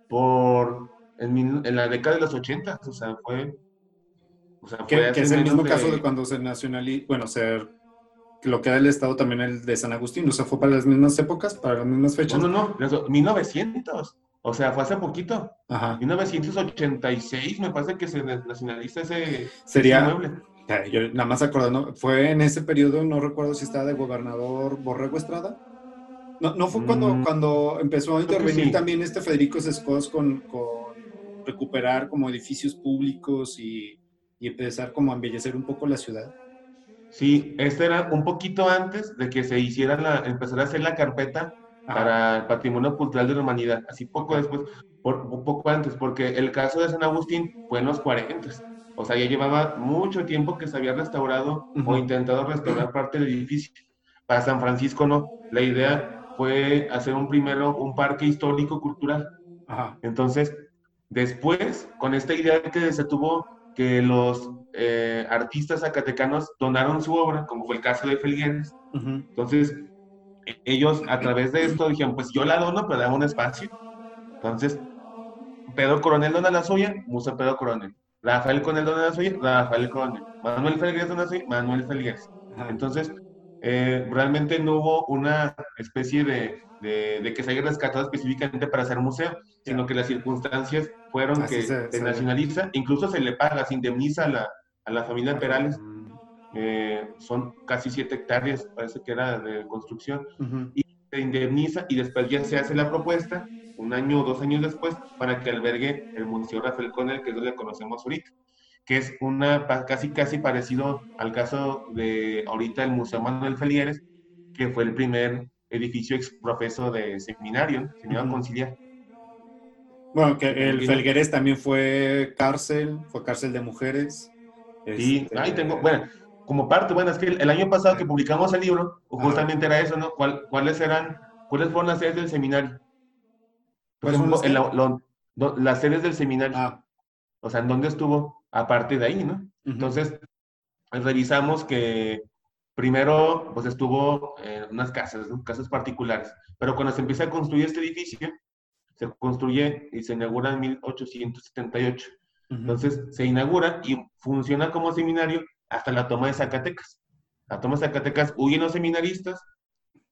Por, en, la década de los 80, o sea, fue... O sea, fue que, es el mismo caso de cuando se nacionalizó, bueno, se lo que era el Estado también el de San Agustín, o sea, fue para las mismas épocas, para las mismas fechas. No, no, no, 1900. O sea, fue hace poquito. Ajá. 1986 me parece que se nacionaliza ese, Sería, mueble. Yo nada más acordando, fue en ese periodo, no recuerdo si estaba de gobernador Borrego Estrada. No, no fue cuando, mm. cuando empezó a intervenir también este Federico Sescos con, con, recuperar como edificios públicos y, y empezar como a embellecer un poco la ciudad. Sí, este era un poquito antes de que se hiciera la, empezar a hacer la carpeta para el patrimonio cultural de la humanidad, así poco después, por, poco antes, porque el caso de San Agustín fue en los 40. O sea, ya llevaba mucho tiempo que se había restaurado o intentado restaurar parte del edificio. Para San Francisco no. La idea fue hacer un primero un parque histórico cultural. Entonces, después, con esta idea que se tuvo que los eh, artistas zacatecanos donaron su obra, como fue el caso de Felgueres. Entonces, ellos a través de esto dijeron, pues yo la dono, pero dame un espacio. Entonces, Pedro Coronel dona la suya, Museo Pedro Coronel. Rafael Coronel dona la suya, Rafael Coronel. Manuel Felgueres dona la suya, Manuel Felgueres. Entonces, eh, realmente no hubo una especie de, de, que se haya rescatado específicamente para hacer museo, sino que las circunstancias fueron que se, nacionaliza, incluso se le paga, se indemniza a la, a la familia Perales eh, son casi 7 hectáreas, parece que era de construcción, y se indemniza y después ya se hace la propuesta, un año o dos años después, para que albergue el Museo Rafael Conel, que es donde conocemos ahorita, que es una casi casi parecido al caso de ahorita el Museo Manuel Felieres, que fue el primer edificio exprofeso de seminario, seminario conciliar. Bueno, que el Felgueres también fue cárcel, fue cárcel de mujeres. Sí, este, ahí tengo, bueno, como parte, bueno, es que el, año pasado que publicamos el libro, justamente era eso, ¿no? ¿Cuáles eran, cuáles fueron las sedes del seminario? Por ejemplo, las sedes del seminario. Ah. O sea, ¿en dónde estuvo? Aparte de ahí, ¿no? Entonces, revisamos que, primero pues estuvo en unas casas, casas particulares, pero cuando se empieza a construir este edificio, se construye y se inaugura en 1878. Entonces se inaugura y funciona como seminario hasta la toma de Zacatecas. La toma de Zacatecas huyen los seminaristas,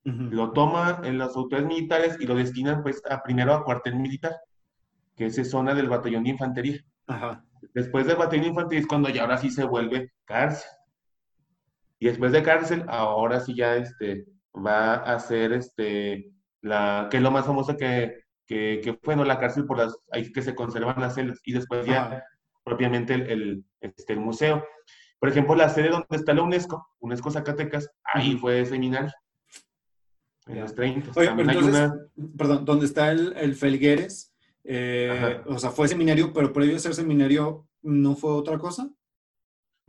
lo toma en las autoridades militares y lo destinan pues a, primero a cuartel militar, que es zona del batallón de infantería. Después del batallón de infantería es cuando ya ahora sí se vuelve cárcel. Y después de cárcel, ahora sí ya este, va a ser este, la, que es lo más famoso que, que, que fue, ¿no? La cárcel por las, ahí que se conservan las celdas. Y después ya propiamente el, el, este, el museo. Por ejemplo, la sede donde está la UNESCO, UNESCO Zacatecas, ahí fue seminario. En los 30. Perdón, ¿dónde está el, el Felgueres? Eh, o sea, fue seminario, pero previo a ser seminario, ¿no fue otra cosa?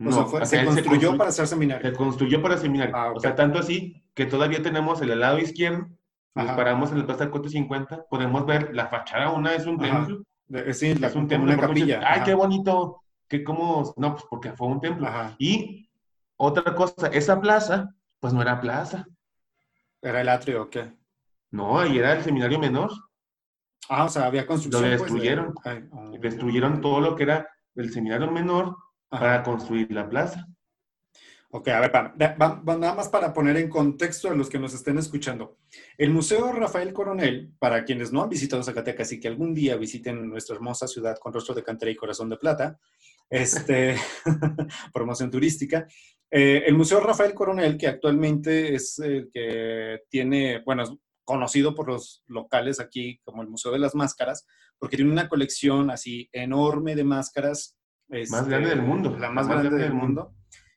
O sea, fue, se, construyó para ser seminario. Se construyó para seminario. Ah, o sea, tanto así que todavía tenemos el lado izquierdo, nos paramos en el Plaza 450, podemos ver la fachada, una es un templo. Sí, es un templo. Una capilla. Ay, qué bonito que como, no, pues porque fue un templo. Y otra cosa, esa plaza, pues no era plaza. ¿Era el atrio o qué? No, ahí era el seminario menor. Ah, o sea, había construcción. Lo pues, destruyeron. Oh. Destruyeron todo lo que era el seminario menor para construir la plaza. Ok, a ver, nada más para poner en contexto a los que nos estén escuchando. El Museo Rafael Coronel, para quienes no han visitado Zacatecas y que algún día visiten nuestra hermosa ciudad con rostro de cantera y corazón de plata, este, promoción turística. Eh, el Museo Rafael Coronel, que actualmente es el que tiene, bueno, es conocido por los locales aquí como el Museo de las Máscaras, porque tiene una colección así enorme de máscaras. más grande del mundo. La más, grande, del mundo.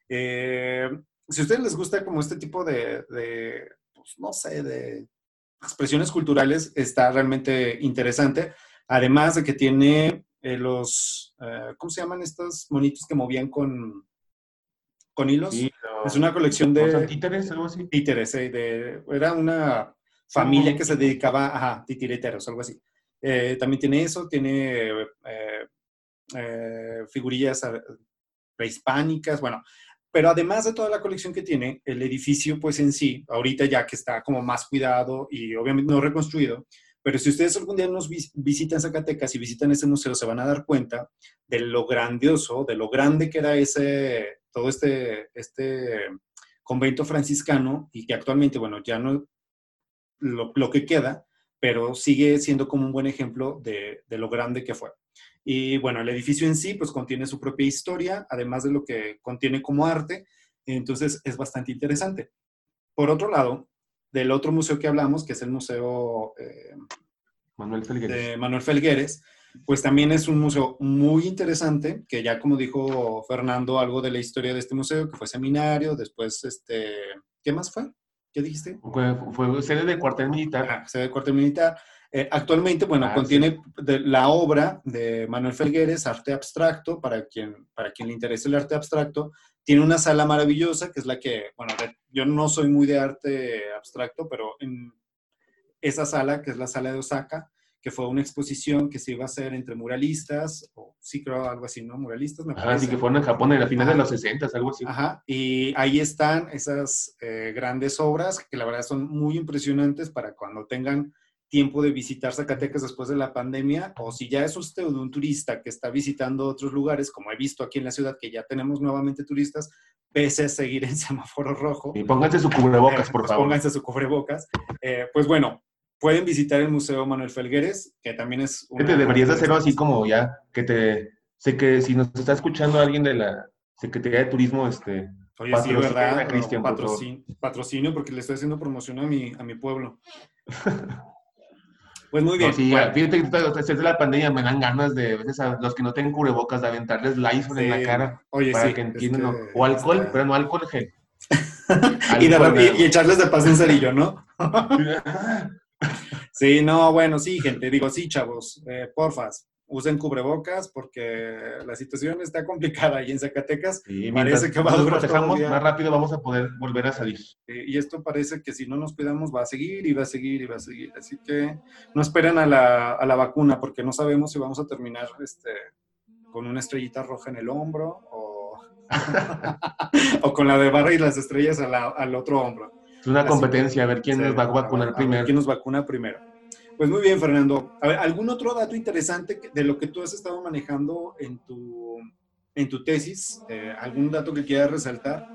Eh, si a ustedes les gusta como este tipo de, pues, no sé, de expresiones culturales, está realmente interesante. Además de que tiene eh, los, eh, ¿cómo se llaman estos monitos que movían con, con hilos? es una colección de... títeres, algo así? Títeres, de, era una familia que se dedicaba a titireteros, algo así. Eh, también tiene eso, tiene figurillas prehispánicas, bueno, pero además de toda la colección que tiene, el edificio pues en sí, ahorita ya que está como más cuidado y obviamente no reconstruido, pero si ustedes algún día nos visitan Zacatecas y visitan ese museo, se van a dar cuenta de lo grandioso, de lo grande que era ese, todo este, este convento franciscano y que actualmente, bueno, ya no lo, lo que queda, pero sigue siendo como un buen ejemplo de, de, lo grande que fue. Y bueno, el edificio en sí, pues contiene su propia historia, además de lo que contiene como arte, entonces es bastante interesante. Por otro lado, del otro museo que hablamos, que es el Museo eh, Manuel Felgueres. de Manuel Felgueres, pues también es un museo muy interesante, que ya como dijo Fernando, algo de la historia de este museo, que fue seminario, después, este, ¿qué más fue? ¿Qué dijiste? Fue, sede del cuartel militar. Ah, sede del cuartel militar. Eh, actualmente, bueno, ah, contiene la obra de Manuel Felgueres, arte abstracto, para quien, para quien le interese el arte abstracto. Tiene una sala maravillosa, que es la que, bueno, yo no soy muy de arte abstracto, pero en esa sala, que es la sala de Osaka, que fue una exposición que se iba a hacer entre muralistas, o sí creo algo así, ¿no? Muralistas, me parece. Ah, sí, que fueron en Japón en la final de los 60, algo así. Ajá, y ahí están esas eh, grandes obras que la verdad son muy impresionantes para cuando tengan tiempo de visitar Zacatecas después de la pandemia, o si ya es usted un turista que está visitando otros lugares, como he visto aquí en la ciudad, que ya tenemos nuevamente turistas, pese a seguir en semáforo rojo. Y pónganse su cubrebocas, por pues favor. Pónganse su cubrebocas. Eh, pues bueno, pueden visitar el Museo Manuel Felgueres, que también es... Una... Te deberías hacerlo así como ya, que te... Sé que si nos está escuchando alguien de la Secretaría de Turismo, este... Oye, sí, ¿verdad? Cristian, patrocinio, patrocinio, porque le estoy haciendo promoción a mi, a mi pueblo. Pues muy bien. sí, fíjate que desde la pandemia me dan ganas de, a veces a los que no tienen cubrebocas, de aventarles Lysol en la cara Oye, para que entiendan. o alcohol, pero no alcohol gel. y, de, y, echarles de paso un cerillo, ¿no? sí, no, bueno, sí, gente, digo, sí, chavos, eh, porfas, usen cubrebocas porque la situación está complicada ahí en Zacatecas. Y parece que va a durar más rápido vamos a poder volver a salir. y esto parece que si no nos cuidamos va a seguir y va a seguir y va a seguir. Así que no esperen a la, a la vacuna porque no sabemos si vamos a terminar este, con una estrellita roja en el hombro o o con la de barra y las estrellas al otro hombro. Es una competencia, a ver quién nos va a vacunar primero. ¿Quién nos vacuna primero? Pues muy bien, Fernando. A ver, ¿algún otro dato interesante de lo que tú has estado manejando en tu, en tu tesis? Eh, ¿Algún dato que quieras resaltar?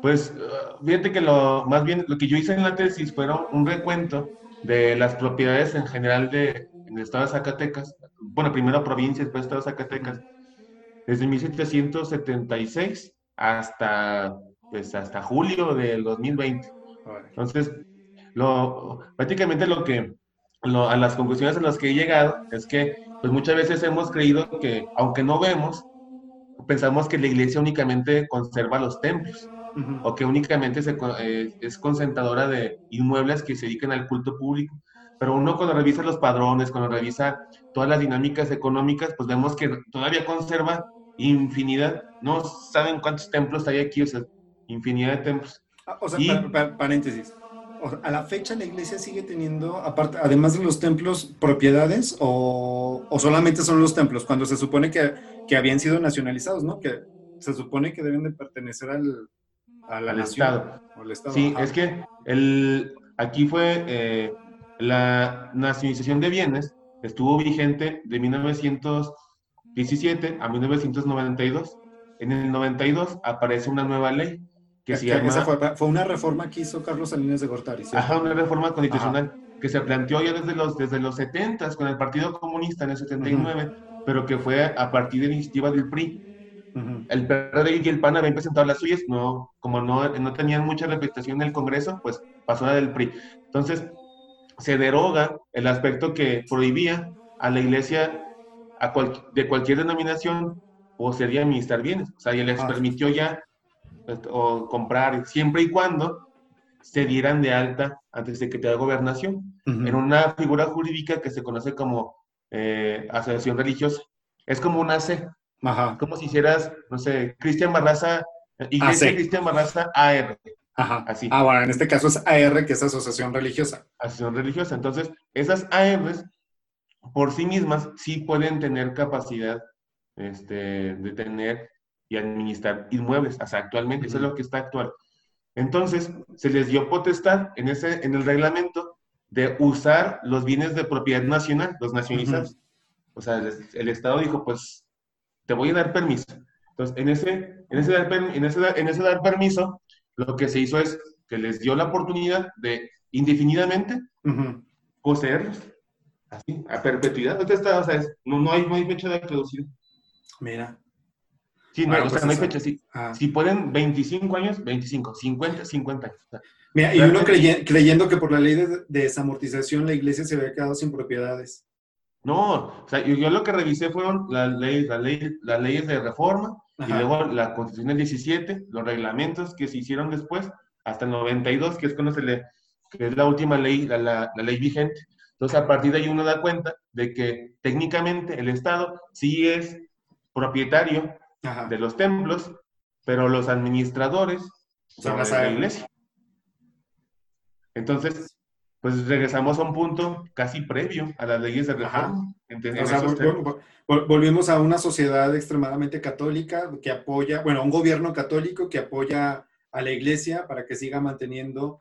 Pues uh, fíjate que lo más bien lo que yo hice en la tesis fueron un recuento de las propiedades en general de, en el estado de Zacatecas, bueno, primero provincia, después estado de Zacatecas, desde 1776 hasta, pues, hasta julio del 2020. Entonces, lo, prácticamente lo que, a las conclusiones a las que he llegado es que, pues muchas veces hemos creído que, aunque no vemos, pensamos que la iglesia únicamente conserva los templos o que únicamente se, eh, es concentradora de inmuebles que se dedican al culto público. Pero uno cuando revisa los padrones, cuando revisa todas las dinámicas económicas, pues vemos que todavía conserva infinidad. No saben cuántos templos hay aquí, o sea, infinidad de templos. Ah, o sea, paréntesis. A la fecha la iglesia sigue teniendo, aparte, además de los templos, propiedades o, o solamente son los templos, cuando se supone que, que, habían sido nacionalizados, ¿no? Que se supone que deben de pertenecer al, al Estado. Sí, es que el, aquí fue eh, la nacionalización de bienes, estuvo vigente de 1917 a 1992. En el 92 aparece una nueva ley que se llama... Fue, una reforma que hizo Carlos Salinas de Gortari. Ajá, una reforma constitucional que se planteó ya desde los, desde los 70 con el Partido Comunista en el 79, pero que fue a partir de la iniciativa del PRI el PRD y el PAN habían presentado las suyas, no, como no, no tenían mucha representación en el Congreso, pues pasó la del PRI. Entonces, se deroga el aspecto que prohibía a la iglesia a de cualquier denominación poseer y administrar bienes. O sea, y les ah. permitió ya o comprar siempre y cuando se dieran de alta ante Secretaría de Gobernación en una figura jurídica que se conoce como eh, asociación religiosa. Es como una C, Ajá. Como si hicieras, no sé, Cristian Barraza, Iglesia Cristian Barraza AR. Ajá. Así. Ah, bueno, en este caso es AR, que es asociación religiosa. Asociación religiosa. Entonces, esas ARs por sí mismas sí pueden tener capacidad este, de tener y administrar inmuebles. Sea, actualmente, eso es lo que está actual. Entonces, se les dio potestad en, ese, en el reglamento de usar los bienes de propiedad nacional, los nacionalizados. O sea, el Estado dijo, pues te voy a dar permiso. Entonces, en ese, en ese, dar, en ese, en ese dar permiso, lo que se hizo es que les dio la oportunidad de indefinidamente poseerlos. Así, a perpetuidad. Está, o sea, no, no, hay, no hay fecha de reducir. Mira. Sí, no, o sea, no hay fecha, sí. Ah. Si pueden 25 años, 25, 50, 50 años. Mira, y uno creyendo que por la ley de desamortización la iglesia se había quedado sin propiedades. No, o sea, yo, lo que revisé fueron las leyes, las leyes, de reforma y luego la Constitución del 17, los reglamentos que se hicieron después, hasta el 92, que es cuando se le, que es la última ley, la, ley vigente. Entonces, a partir de ahí uno da cuenta de que técnicamente el Estado sí es propietario de los templos, pero los administradores son la iglesia. Entonces, pues regresamos a un punto casi previo a las leyes de reforma. volvimos a una sociedad extremadamente católica que apoya, bueno, un gobierno católico que apoya a la iglesia para que siga manteniendo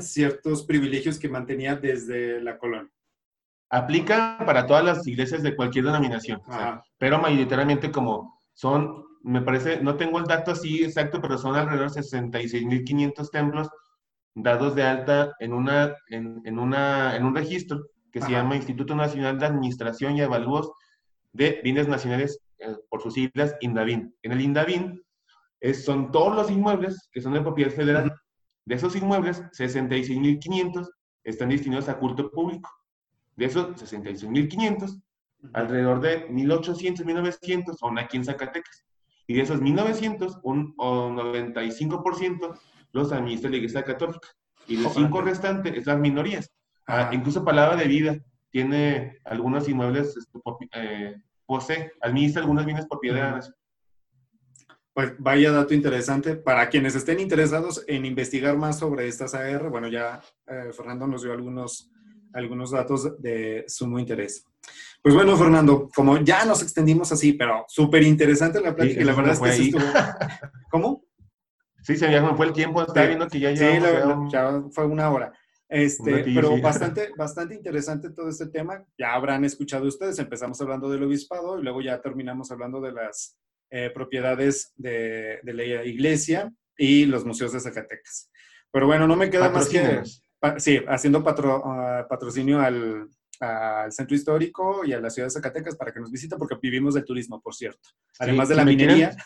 ciertos privilegios que mantenía desde la colonia. Aplica para todas las iglesias de cualquier denominación, pero mayoritariamente como son, me parece, no tengo el dato así exacto, pero son alrededor de 66.500 templos dados de alta en, una, en, una, en un registro que se llama Instituto Nacional de Administración y Evalúos de Bienes Nacionales, eh, por sus siglas INDAVIN. En el INDAVIN es, son todos los inmuebles que son de propiedad federal. De esos inmuebles, 66.500 están destinados a culto público. De esos 66.500, alrededor de 1.800, 1.900 son aquí en Zacatecas. Y de esos 1.900, un 95% los administra la Iglesia Católica. Y los cinco restantes es las minorías. Ah, incluso Palabra de Vida tiene algunos inmuebles, este, eh, posee, administra algunos bienes propiedades. Pues vaya dato interesante. Para quienes estén interesados en investigar más sobre estas AR, bueno, ya eh, Fernando nos dio algunos, algunos datos de sumo interés. Pues bueno, Fernando, como ya nos extendimos así, pero súper interesante la plática y la verdad es que sí estuvo... ¿Cómo? Sí, se me fue el tiempo, estaba viendo que ya Sí, ya fue una hora. Este, pero bastante, bastante interesante todo este tema. Ya habrán escuchado ustedes, empezamos hablando del obispado y luego ya terminamos hablando de las eh, propiedades de, de, la iglesia y los museos de Zacatecas. Pero bueno, no me queda más que... Sí, haciendo patro, ah, patrocinio al, al centro histórico y a la ciudad de Zacatecas para que nos visiten, porque vivimos del turismo, por cierto. Además de la minería.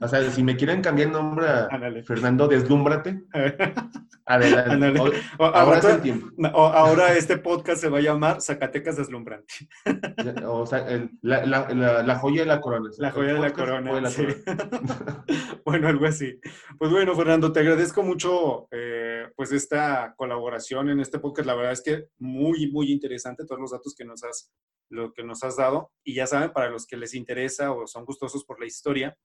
o sea, si me quieren cambiar nombre a Fernando Deslúmbrate, adelante. ahora es el tiempo. ahora este podcast se va a llamar Zacatecas Deslumbrante. o sea, la, la, la, joya de la corona. La joya de la corona. bueno, algo así. Pues bueno, Fernando, te agradezco mucho eh, pues esta colaboración en este podcast. La verdad es que muy, muy interesante todos los datos que nos has, lo que nos has dado. Y ya saben, para los que les interesa o son gustosos por la historia,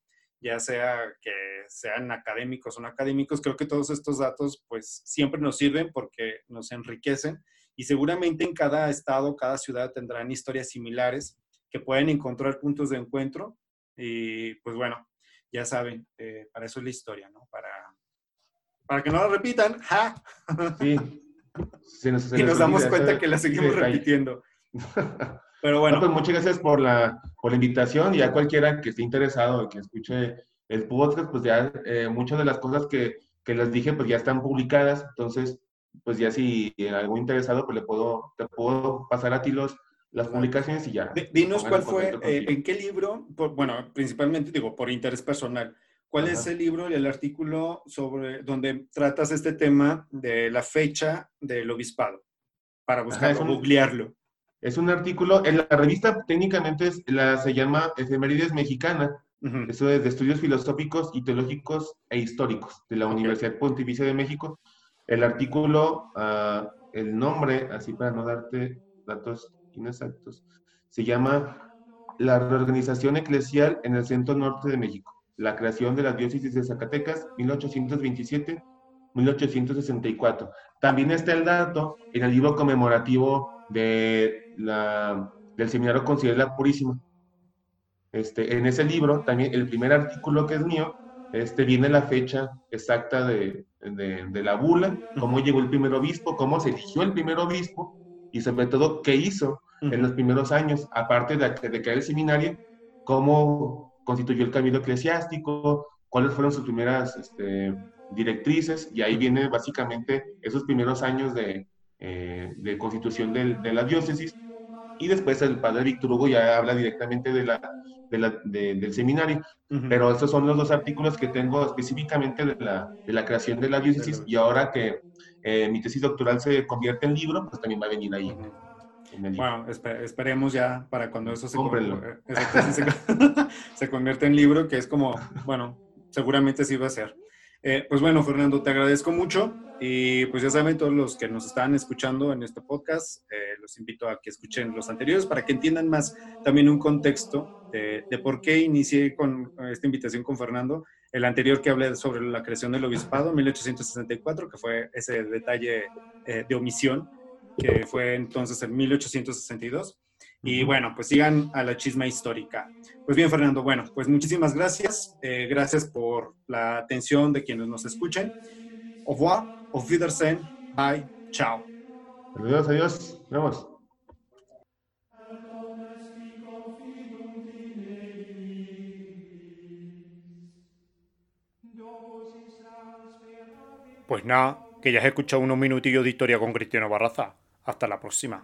ya sea que sean académicos o no académicos, creo que todos estos datos pues siempre nos sirven porque nos enriquecen y seguramente en cada estado, cada ciudad tendrán historias similares que pueden encontrar puntos de encuentro y pues bueno, ya saben, eh, para eso es la historia, ¿no? Para, para que no lo repitan, ¡ja! Sí, y nos damos cuenta que la seguimos repitiendo. Pero bueno. pues muchas gracias por la, por la invitación y a cualquiera que esté interesado que escuche el podcast, pues ya eh, muchas de las cosas que, que, les dije pues ya están publicadas, entonces pues ya si algo interesado pues le puedo, te puedo pasar a ti los, las publicaciones y ya. Dinos cuál fue, eh, en qué libro, bueno, principalmente digo, por interés personal, ¿Cuál es el libro y el artículo sobre donde tratas este tema de la fecha del obispado? Para buscarlo, googlearlo. Es un artículo, en la revista técnicamente la, se llama Efemérides Mexicana, eso es de estudios filosóficos y teológicos e históricos de la Universidad Pontificia de México. El artículo, uh, el nombre, así para no darte datos inexactos, se llama La reorganización eclesial en el centro norte de México la creación de la diócesis de Zacatecas, 1827-1864. También está el dato en el libro conmemorativo de la, del Seminario Conciliar la Purísima. Este, en ese libro, también el primer artículo que es mío, este, viene la fecha exacta de, de, la bula, cómo llegó el primer obispo, cómo se eligió el primer obispo y sobre todo qué hizo en los primeros años, aparte de, de crear el seminario, cómo constituyó el cabildo eclesiástico, cuáles fueron sus primeras este, directrices, y ahí viene básicamente esos primeros años de, eh, de constitución de la diócesis, y después el padre Víctor Hugo ya habla directamente de la, de la del seminario, pero estos son los dos artículos que tengo específicamente de la, de la creación de la diócesis, y ahora que eh, mi tesis doctoral se convierte en libro, pues también va a venir ahí. Bueno, esperemos ya para cuando eso se, se, convierte en libro, que es como, bueno, seguramente sí va a ser. Eh, pues bueno, Fernando, te agradezco mucho y pues ya saben, todos los que nos están escuchando en este podcast, eh, los invito a que escuchen los anteriores para que entiendan más también un contexto de, de, por qué inicié con esta invitación con Fernando. El anterior que hablé sobre la creación del obispado, 1864, que fue ese detalle eh, de omisión que fue entonces en 1862. Y bueno, pues sigan a la chisma histórica. Pues bien, Fernando, bueno, pues muchísimas gracias. Eh, gracias por la atención de quienes nos escuchen. Au revoir, auf Wiedersehen, bye, chao. Adiós, adiós, vemos. Pues nada, que ya has escuchado unos minutillos de historia con Cristiano Barraza. Hasta la próxima.